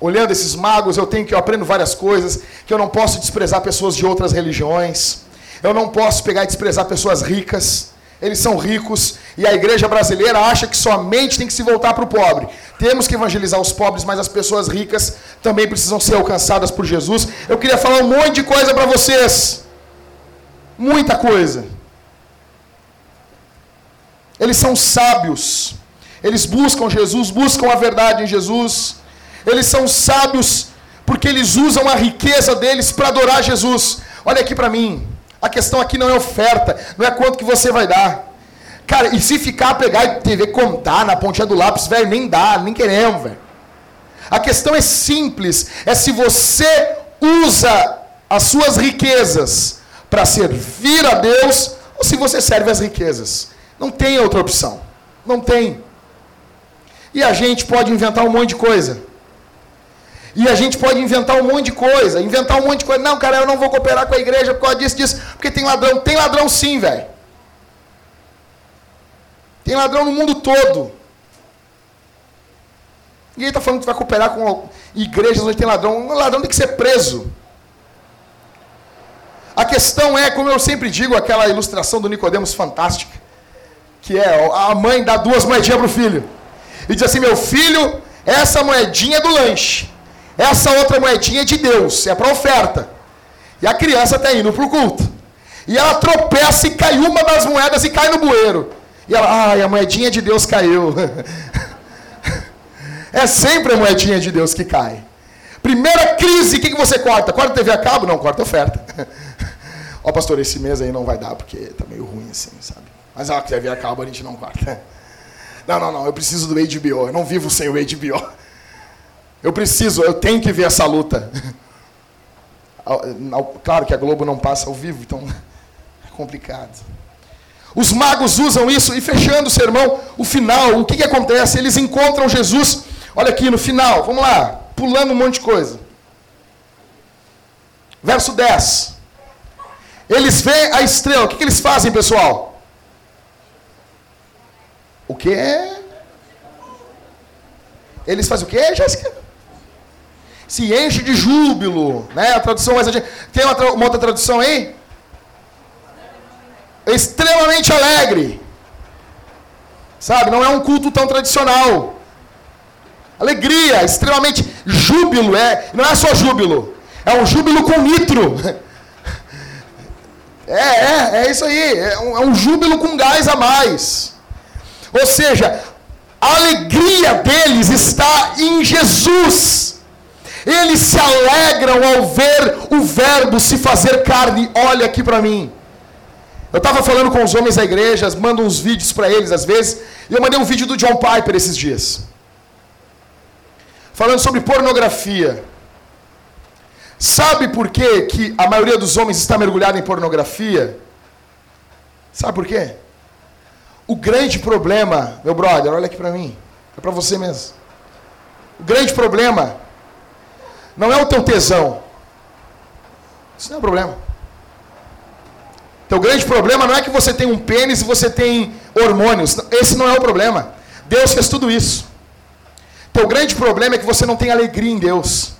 Olhando esses magos, eu tenho que eu aprendo várias coisas, que eu não posso desprezar pessoas de outras religiões. Eu não posso pegar e desprezar pessoas ricas. Eles são ricos e a igreja brasileira acha que somente tem que se voltar para o pobre. Temos que evangelizar os pobres, mas as pessoas ricas também precisam ser alcançadas por Jesus. Eu queria falar um monte de coisa para vocês. Muita coisa. Eles são sábios. Eles buscam Jesus, buscam a verdade em Jesus. Eles são sábios porque eles usam a riqueza deles para adorar Jesus. Olha aqui para mim. A questão aqui não é oferta, não é quanto que você vai dar. Cara, e se ficar, pegar e TV contar na pontinha do lápis, velho, nem dá, nem queremos, velho. A questão é simples, é se você usa as suas riquezas para servir a Deus ou se você serve as riquezas. Não tem outra opção. Não tem. E a gente pode inventar um monte de coisa. E a gente pode inventar um monte de coisa. Inventar um monte de coisa. Não, cara, eu não vou cooperar com a igreja por causa disso, disso. Porque tem ladrão. Tem ladrão sim, velho. Tem ladrão no mundo todo. Ninguém está falando que vai cooperar com igrejas onde tem ladrão. Um ladrão tem que ser preso. A questão é, como eu sempre digo, aquela ilustração do Nicodemos fantástica que é a mãe dá duas moedinhas para o filho. E diz assim: meu filho, essa moedinha é do lanche. Essa outra moedinha é de Deus, é para oferta. E a criança está indo para o culto. E ela tropeça e cai uma das moedas e cai no bueiro. E ela, ai, a moedinha de Deus caiu. *laughs* é sempre a moedinha de Deus que cai. Primeira crise, o que, que você corta? Corta TV a cabo? Não, corta oferta. *laughs* Ó, pastor, esse mês aí não vai dar, porque tá meio ruim assim, sabe? Mas ela quiser ver a cabo, a gente não corta. Não, não, não, eu preciso do HBO, eu não vivo sem o HBO. Eu preciso, eu tenho que ver essa luta. Claro que a Globo não passa ao vivo, então é complicado. Os magos usam isso, e fechando o sermão, o final, o que, que acontece? Eles encontram Jesus, olha aqui no final, vamos lá, pulando um monte de coisa. Verso 10. Eles veem a estrela, o que, que eles fazem, pessoal? O que Eles fazem o que, Jéssica? Se enche de júbilo, né? A tradução mais. Tem uma, uma outra tradução aí? Extremamente alegre. Sabe? Não é um culto tão tradicional. Alegria, extremamente júbilo, é, não é só júbilo, é um júbilo com nitro. *laughs* É, é, é isso aí, é um, é um júbilo com gás a mais. Ou seja, a alegria deles está em Jesus. Eles se alegram ao ver o Verbo se fazer carne. Olha aqui para mim. Eu estava falando com os homens da igreja, mando uns vídeos para eles às vezes, e eu mandei um vídeo do John Piper esses dias. Falando sobre pornografia. Sabe por que, que a maioria dos homens está mergulhada em pornografia? Sabe por quê? O grande problema, meu brother, olha aqui para mim, é para você mesmo. O grande problema não é o teu tesão. Isso não é o problema. Teu grande problema não é que você tem um pênis e você tem hormônios. Esse não é o problema. Deus fez tudo isso. Teu grande problema é que você não tem alegria em Deus.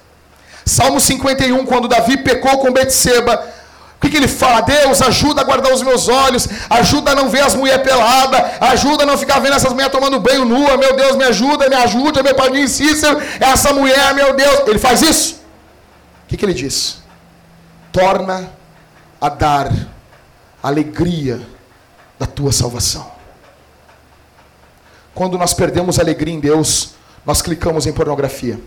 Salmo 51, quando Davi pecou com Betseba, que, que ele fala? Deus, ajuda a guardar os meus olhos, ajuda a não ver as mulheres peladas, ajuda a não ficar vendo essas mulheres tomando banho nua, meu Deus, me ajuda, me ajuda, meu padrinho Cícero, essa mulher, meu Deus. Ele faz isso. O que, que ele diz? Torna a dar alegria da tua salvação. Quando nós perdemos alegria em Deus, nós clicamos em pornografia.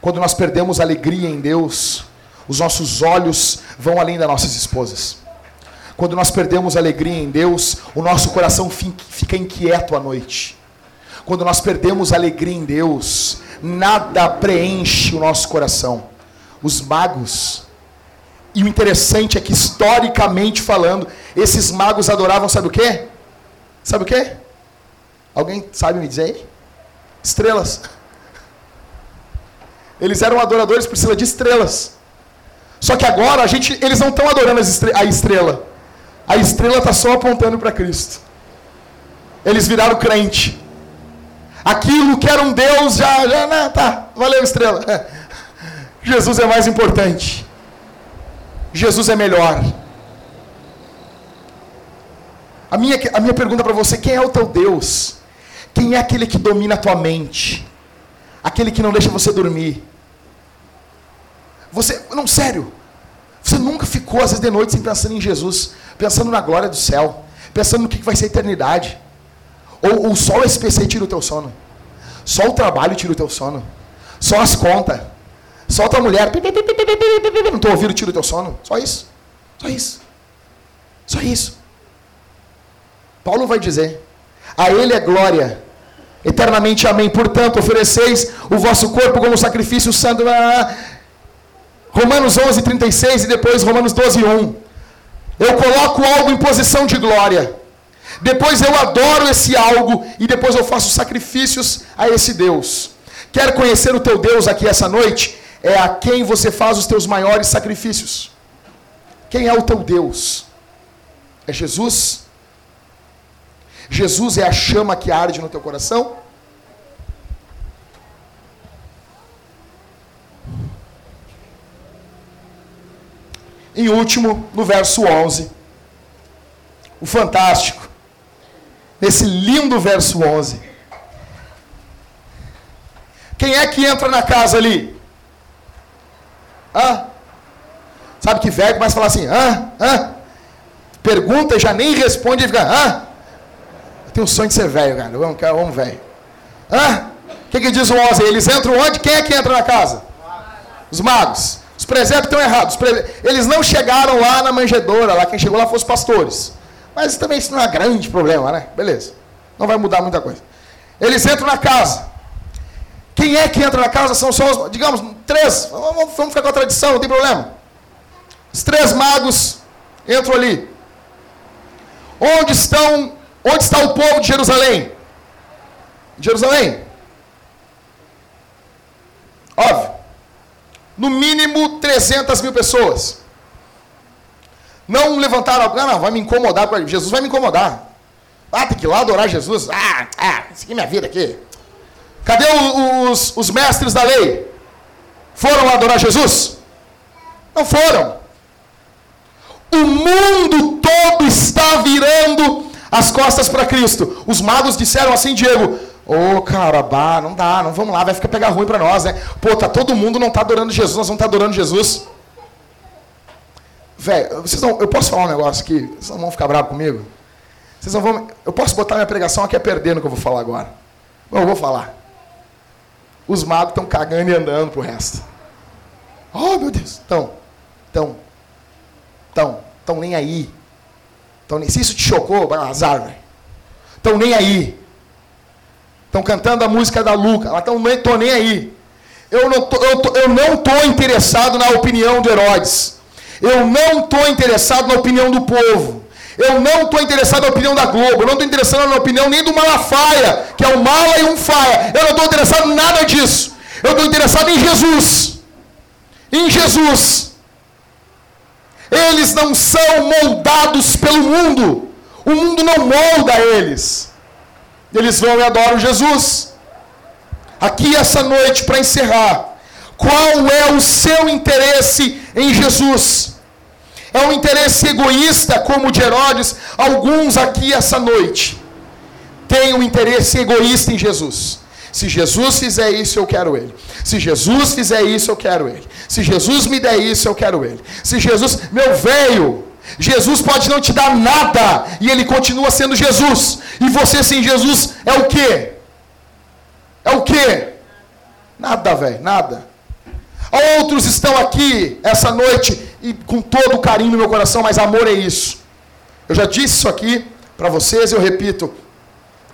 Quando nós perdemos alegria em Deus, os nossos olhos vão além das nossas esposas. Quando nós perdemos alegria em Deus, o nosso coração fica inquieto à noite. Quando nós perdemos alegria em Deus, nada preenche o nosso coração. Os magos, e o interessante é que historicamente falando, esses magos adoravam, sabe o quê? Sabe o quê? Alguém sabe me dizer aí? Estrelas. *laughs* Eles eram adoradores por cima de estrelas. Só que agora a gente, eles não estão adorando a estrela. A estrela está só apontando para Cristo. Eles viraram crente. Aquilo que era um Deus já, já né, tá, valeu estrela. Jesus é mais importante. Jesus é melhor. A minha, a minha pergunta para você: quem é o teu Deus? Quem é aquele que domina a tua mente? aquele que não deixa você dormir. Você, não, sério, você nunca ficou às vezes de noite sem pensando em Jesus, pensando na glória do céu, pensando no que vai ser eternidade. Ou, ou só o SPC tira o teu sono, só o trabalho tira o teu sono, só as contas, só a tua mulher, não estou ouvindo, tira o teu sono, só isso, só isso, só isso. Paulo vai dizer: a Ele é glória eternamente. Amém. Portanto, ofereceis o vosso corpo como sacrifício santo. Romanos 11, 36 e depois Romanos 12, 1. Eu coloco algo em posição de glória. Depois eu adoro esse algo e depois eu faço sacrifícios a esse Deus. Quer conhecer o teu Deus aqui essa noite? É a quem você faz os teus maiores sacrifícios. Quem é o teu Deus? É Jesus? Jesus é a chama que arde no teu coração? Em último, no verso 11, o fantástico, nesse lindo verso 11. Quem é que entra na casa ali? Hã? Sabe que velho começa a falar assim, hã? Hã? Pergunta já nem responde e fica, hã? tenho o sonho de ser velho, cara. Eu quero um velho. Hã? O que, que diz o 11? Eles entram onde? Quem é que entra na casa? Os magos. Os presépio estão errados. Eles não chegaram lá na manjedoura. Lá quem chegou lá foram os pastores. Mas também isso não é grande problema, né? Beleza. Não vai mudar muita coisa. Eles entram na casa. Quem é que entra na casa? São só os, digamos, três. Vamos, vamos ficar com a tradição, não tem problema. Os três magos entram ali. Onde estão Onde está o povo de Jerusalém? Jerusalém. Óbvio. No mínimo 300 mil pessoas. Não levantaram. Não, não, vai me incomodar. Jesus vai me incomodar. Ah, tem que ir lá adorar Jesus. Ah, ah, aqui é minha vida aqui. Cadê os, os mestres da lei? Foram adorar Jesus? Não foram. O mundo todo está virando as costas para Cristo. Os magos disseram assim, Diego, Ô, oh, cara, bah, não dá, não vamos lá, vai ficar pegar ruim para nós, né? Pô, tá todo mundo não tá adorando Jesus, nós estar tá adorando Jesus. Velho, vocês não, eu posso falar um negócio aqui? Vocês não vão ficar bravos comigo? Vocês não vão, eu posso botar minha pregação aqui a perder no que eu vou falar agora. Não, eu vou falar. Os magos estão cagando e andando pro resto. Oh, meu Deus. Estão, estão, estão, estão nem aí. Então, se isso te chocou, azar, velho. Estão nem aí. Estão cantando a música da Luca. Ela nem, tô nem aí. Eu não tô, eu, tô, eu não estou interessado na opinião de Herodes. Eu não estou interessado na opinião do povo. Eu não estou interessado na opinião da Globo, eu não estou interessado na opinião nem do Malafaia, que é um mala e um faia. Eu não estou interessado em nada disso. Eu estou interessado em Jesus. Em Jesus. Eles não são moldados pelo mundo. O mundo não molda eles. Eles vão e adoram Jesus. Aqui essa noite, para encerrar, qual é o seu interesse em Jesus? É um interesse egoísta, como o de Herodes? Alguns aqui essa noite têm um interesse egoísta em Jesus. Se Jesus fizer isso, eu quero ele. Se Jesus fizer isso, eu quero ele. Se Jesus me der isso, eu quero ele. Se Jesus, meu velho, Jesus pode não te dar nada e ele continua sendo Jesus. E você sem Jesus é o quê? É o quê? Nada, velho, nada. Outros estão aqui essa noite e com todo o carinho no meu coração, mas amor é isso. Eu já disse isso aqui para vocês, eu repito.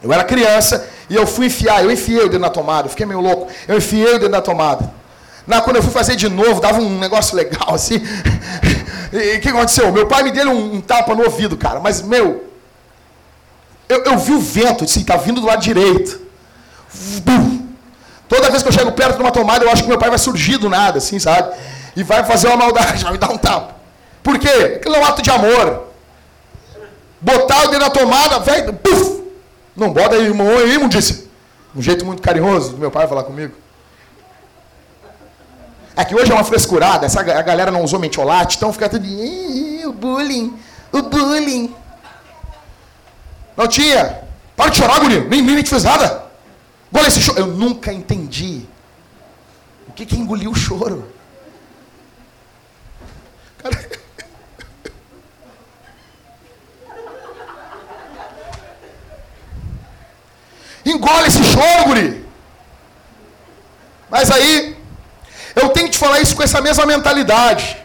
Eu era criança e eu fui enfiar, eu enfiei o dedo na tomada, eu fiquei meio louco. Eu enfiei o dedo na tomada. Na, quando eu fui fazer de novo, dava um negócio legal assim. *laughs* E o que aconteceu? Meu pai me deu um, um, tapa no ouvido, cara. Mas, meu, eu, eu vi o vento, assim, tá vindo do lado direito. Toda vez que eu chego perto de uma tomada, eu acho que meu pai vai surgir do nada, assim, sabe? E vai fazer uma maldade, *laughs* vai me dar um tapa. Por quê? Aquilo é um ato de amor. Botar o dedo na tomada, velho, puf! Não bota aí, irmão, aí, imundice. Um jeito muito carinhoso do meu pai falar comigo. É que hoje é uma frescurada, essa, a galera não usou mentiolate, então fica tudo. O bullying, o bullying. Não tinha. Para de chorar, guri. Nem, nem te fez nada. Olha esse choro. Eu nunca entendi. O que que engoliu o choro? Cara. *laughs* Engole esse choro, guri. Mas aí, eu tenho que te falar isso com essa mesma mentalidade.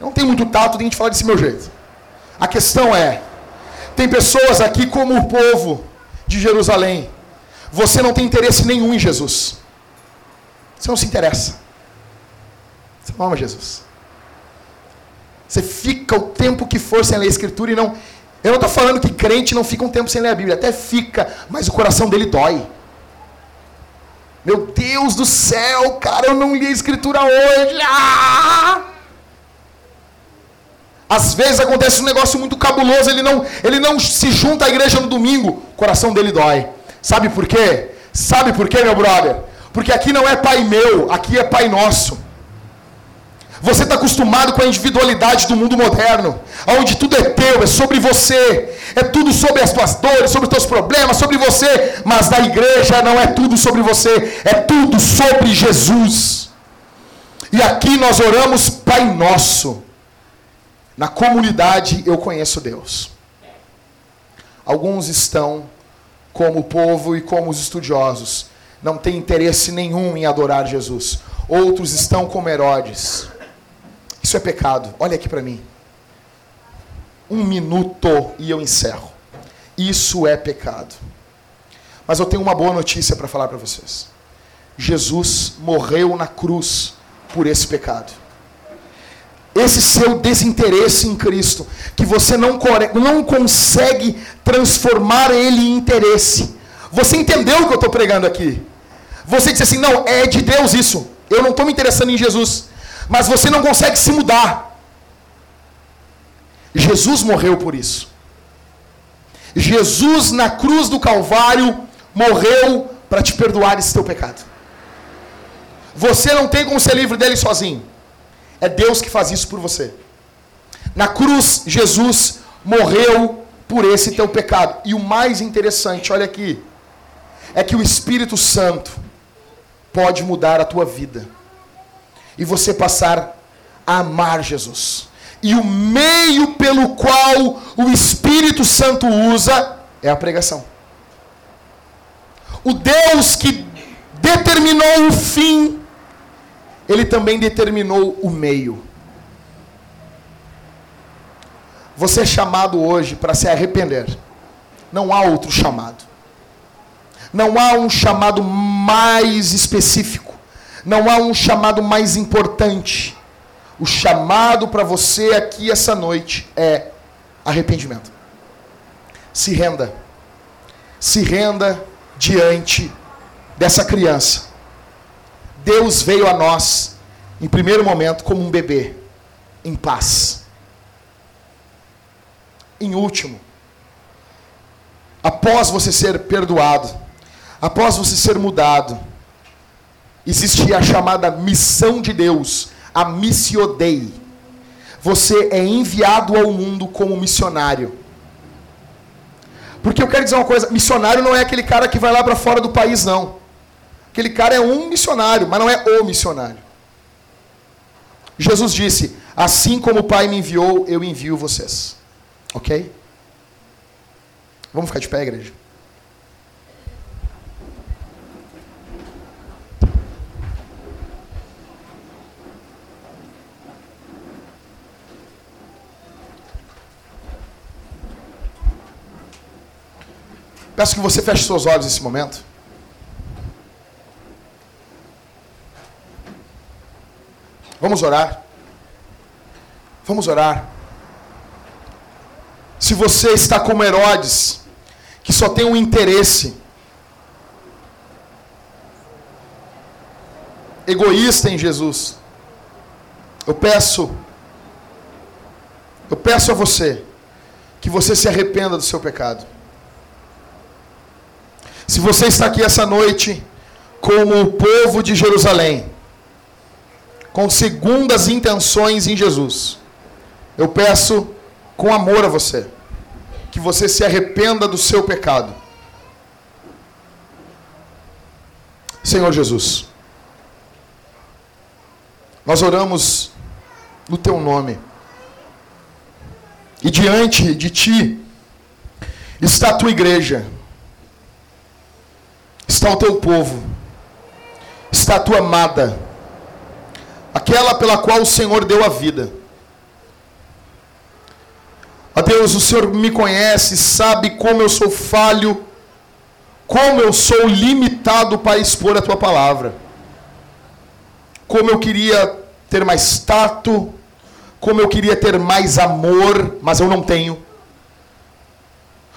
Eu não tenho muito tato, tenho que te falar desse meu jeito. A questão é, tem pessoas aqui como o povo de Jerusalém. Você não tem interesse nenhum em Jesus. Você não se interessa. Você não ama Jesus. Você fica o tempo que for sem ler a Escritura e não eu não estou falando que crente não fica um tempo sem ler a Bíblia, até fica, mas o coração dele dói. Meu Deus do céu, cara, eu não li a Escritura hoje. Ah! Às vezes acontece um negócio muito cabuloso, ele não, ele não se junta à igreja no domingo, o coração dele dói. Sabe por quê? Sabe por quê, meu brother? Porque aqui não é pai meu, aqui é pai nosso. Você está acostumado com a individualidade do mundo moderno, onde tudo é teu, é sobre você, é tudo sobre as tuas dores, sobre os teus problemas, sobre você. Mas na igreja não é tudo sobre você, é tudo sobre Jesus. E aqui nós oramos Pai Nosso. Na comunidade eu conheço Deus. Alguns estão como o povo e como os estudiosos, não têm interesse nenhum em adorar Jesus. Outros estão como Herodes isso é pecado. Olha aqui para mim. Um minuto e eu encerro. Isso é pecado. Mas eu tenho uma boa notícia para falar para vocês. Jesus morreu na cruz por esse pecado. Esse seu desinteresse em Cristo, que você não, não consegue transformar ele em interesse. Você entendeu o que eu estou pregando aqui? Você disse assim: não, é de Deus isso. Eu não estou me interessando em Jesus mas você não consegue se mudar. Jesus morreu por isso. Jesus na cruz do Calvário morreu para te perdoar esse teu pecado. Você não tem como ser livre dele sozinho. É Deus que faz isso por você. Na cruz, Jesus morreu por esse teu pecado. E o mais interessante, olha aqui, é que o Espírito Santo pode mudar a tua vida e você passar a amar Jesus. E o meio pelo qual o Espírito Santo usa é a pregação. O Deus que determinou o fim, ele também determinou o meio. Você é chamado hoje para se arrepender. Não há outro chamado. Não há um chamado mais específico. Não há um chamado mais importante. O chamado para você aqui essa noite é arrependimento. Se renda. Se renda diante dessa criança. Deus veio a nós, em primeiro momento, como um bebê, em paz. Em último, após você ser perdoado, após você ser mudado, existe a chamada missão de Deus, a missio Dei. Você é enviado ao mundo como missionário. Porque eu quero dizer uma coisa, missionário não é aquele cara que vai lá para fora do país não. Aquele cara é um missionário, mas não é o missionário. Jesus disse: Assim como o Pai me enviou, eu envio vocês. Ok? Vamos ficar de pé, igreja? Peço que você feche seus olhos nesse momento. Vamos orar. Vamos orar. Se você está como Herodes, que só tem um interesse egoísta em Jesus, eu peço, eu peço a você que você se arrependa do seu pecado. Se você está aqui essa noite como o povo de Jerusalém, com segundas intenções em Jesus, eu peço com amor a você que você se arrependa do seu pecado. Senhor Jesus, nós oramos no teu nome. E diante de ti está a tua igreja está o teu povo, está a tua amada, aquela pela qual o Senhor deu a vida. A Deus, o Senhor me conhece, sabe como eu sou falho, como eu sou limitado para expor a tua palavra. Como eu queria ter mais tato, como eu queria ter mais amor, mas eu não tenho.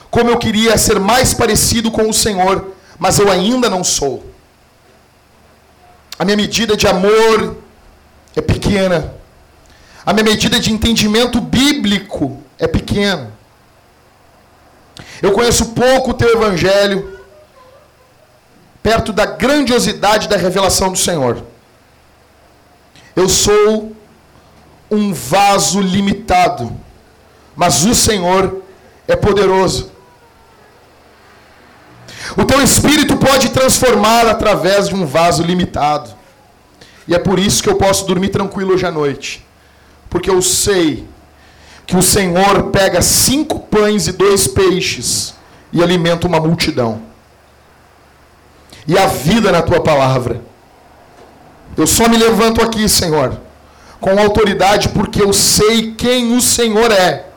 Como eu queria ser mais parecido com o Senhor, mas eu ainda não sou. A minha medida de amor é pequena. A minha medida de entendimento bíblico é pequena. Eu conheço pouco o teu evangelho, perto da grandiosidade da revelação do Senhor. Eu sou um vaso limitado, mas o Senhor é poderoso. O teu espírito pode transformar através de um vaso limitado. E é por isso que eu posso dormir tranquilo hoje à noite. Porque eu sei que o Senhor pega cinco pães e dois peixes e alimenta uma multidão. E a vida na tua palavra. Eu só me levanto aqui, Senhor, com autoridade, porque eu sei quem o Senhor é.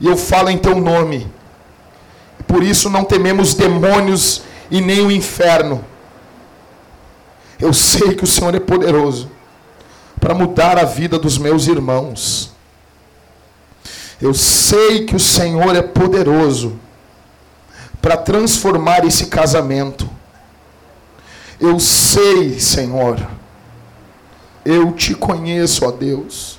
E eu falo em teu nome por isso não tememos demônios e nem o inferno. Eu sei que o Senhor é poderoso para mudar a vida dos meus irmãos. Eu sei que o Senhor é poderoso para transformar esse casamento. Eu sei, Senhor. Eu te conheço, ó Deus.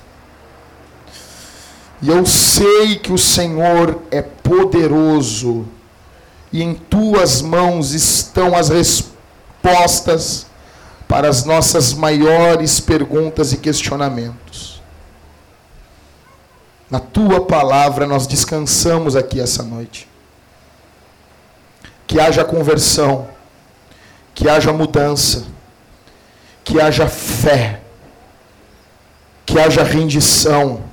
E eu sei que o Senhor é poderoso e em tuas mãos estão as respostas para as nossas maiores perguntas e questionamentos. Na tua palavra nós descansamos aqui essa noite. Que haja conversão, que haja mudança, que haja fé, que haja rendição,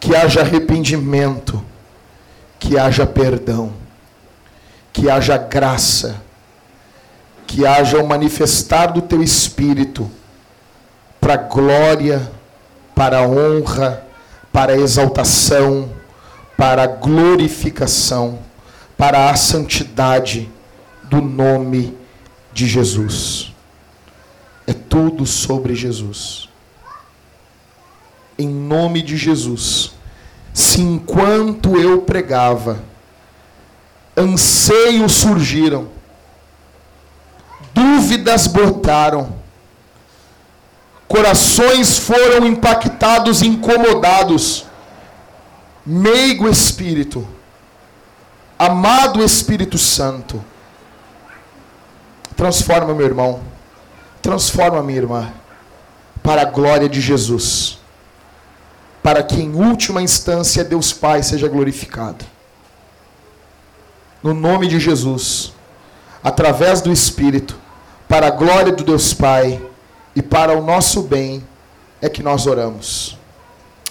que haja arrependimento, que haja perdão que haja graça, que haja o manifestar do teu espírito para glória, para honra, para exaltação, para glorificação, para a santidade do nome de Jesus. É tudo sobre Jesus. Em nome de Jesus, se enquanto eu pregava, anseios surgiram, dúvidas brotaram, corações foram impactados, incomodados, meigo Espírito, amado Espírito Santo, transforma meu irmão, transforma minha irmã, para a glória de Jesus. Para que em última instância Deus Pai seja glorificado. No nome de Jesus, através do Espírito, para a glória do Deus Pai e para o nosso bem, é que nós oramos.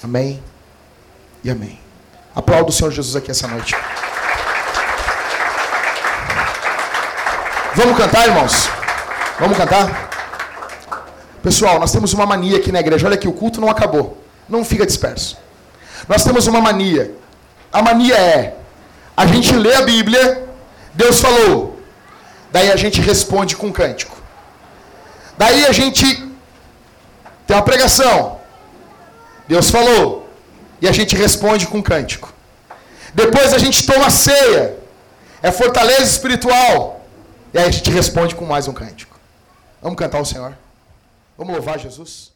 Amém e amém. Aplaudo o Senhor Jesus aqui essa noite. Vamos cantar, irmãos? Vamos cantar? Pessoal, nós temos uma mania aqui na igreja. Olha aqui, o culto não acabou não fica disperso. Nós temos uma mania. A mania é: a gente lê a Bíblia, Deus falou. Daí a gente responde com um cântico. Daí a gente tem uma pregação. Deus falou. E a gente responde com um cântico. Depois a gente toma ceia. É fortaleza espiritual. E aí a gente responde com mais um cântico. Vamos cantar o Senhor. Vamos louvar Jesus.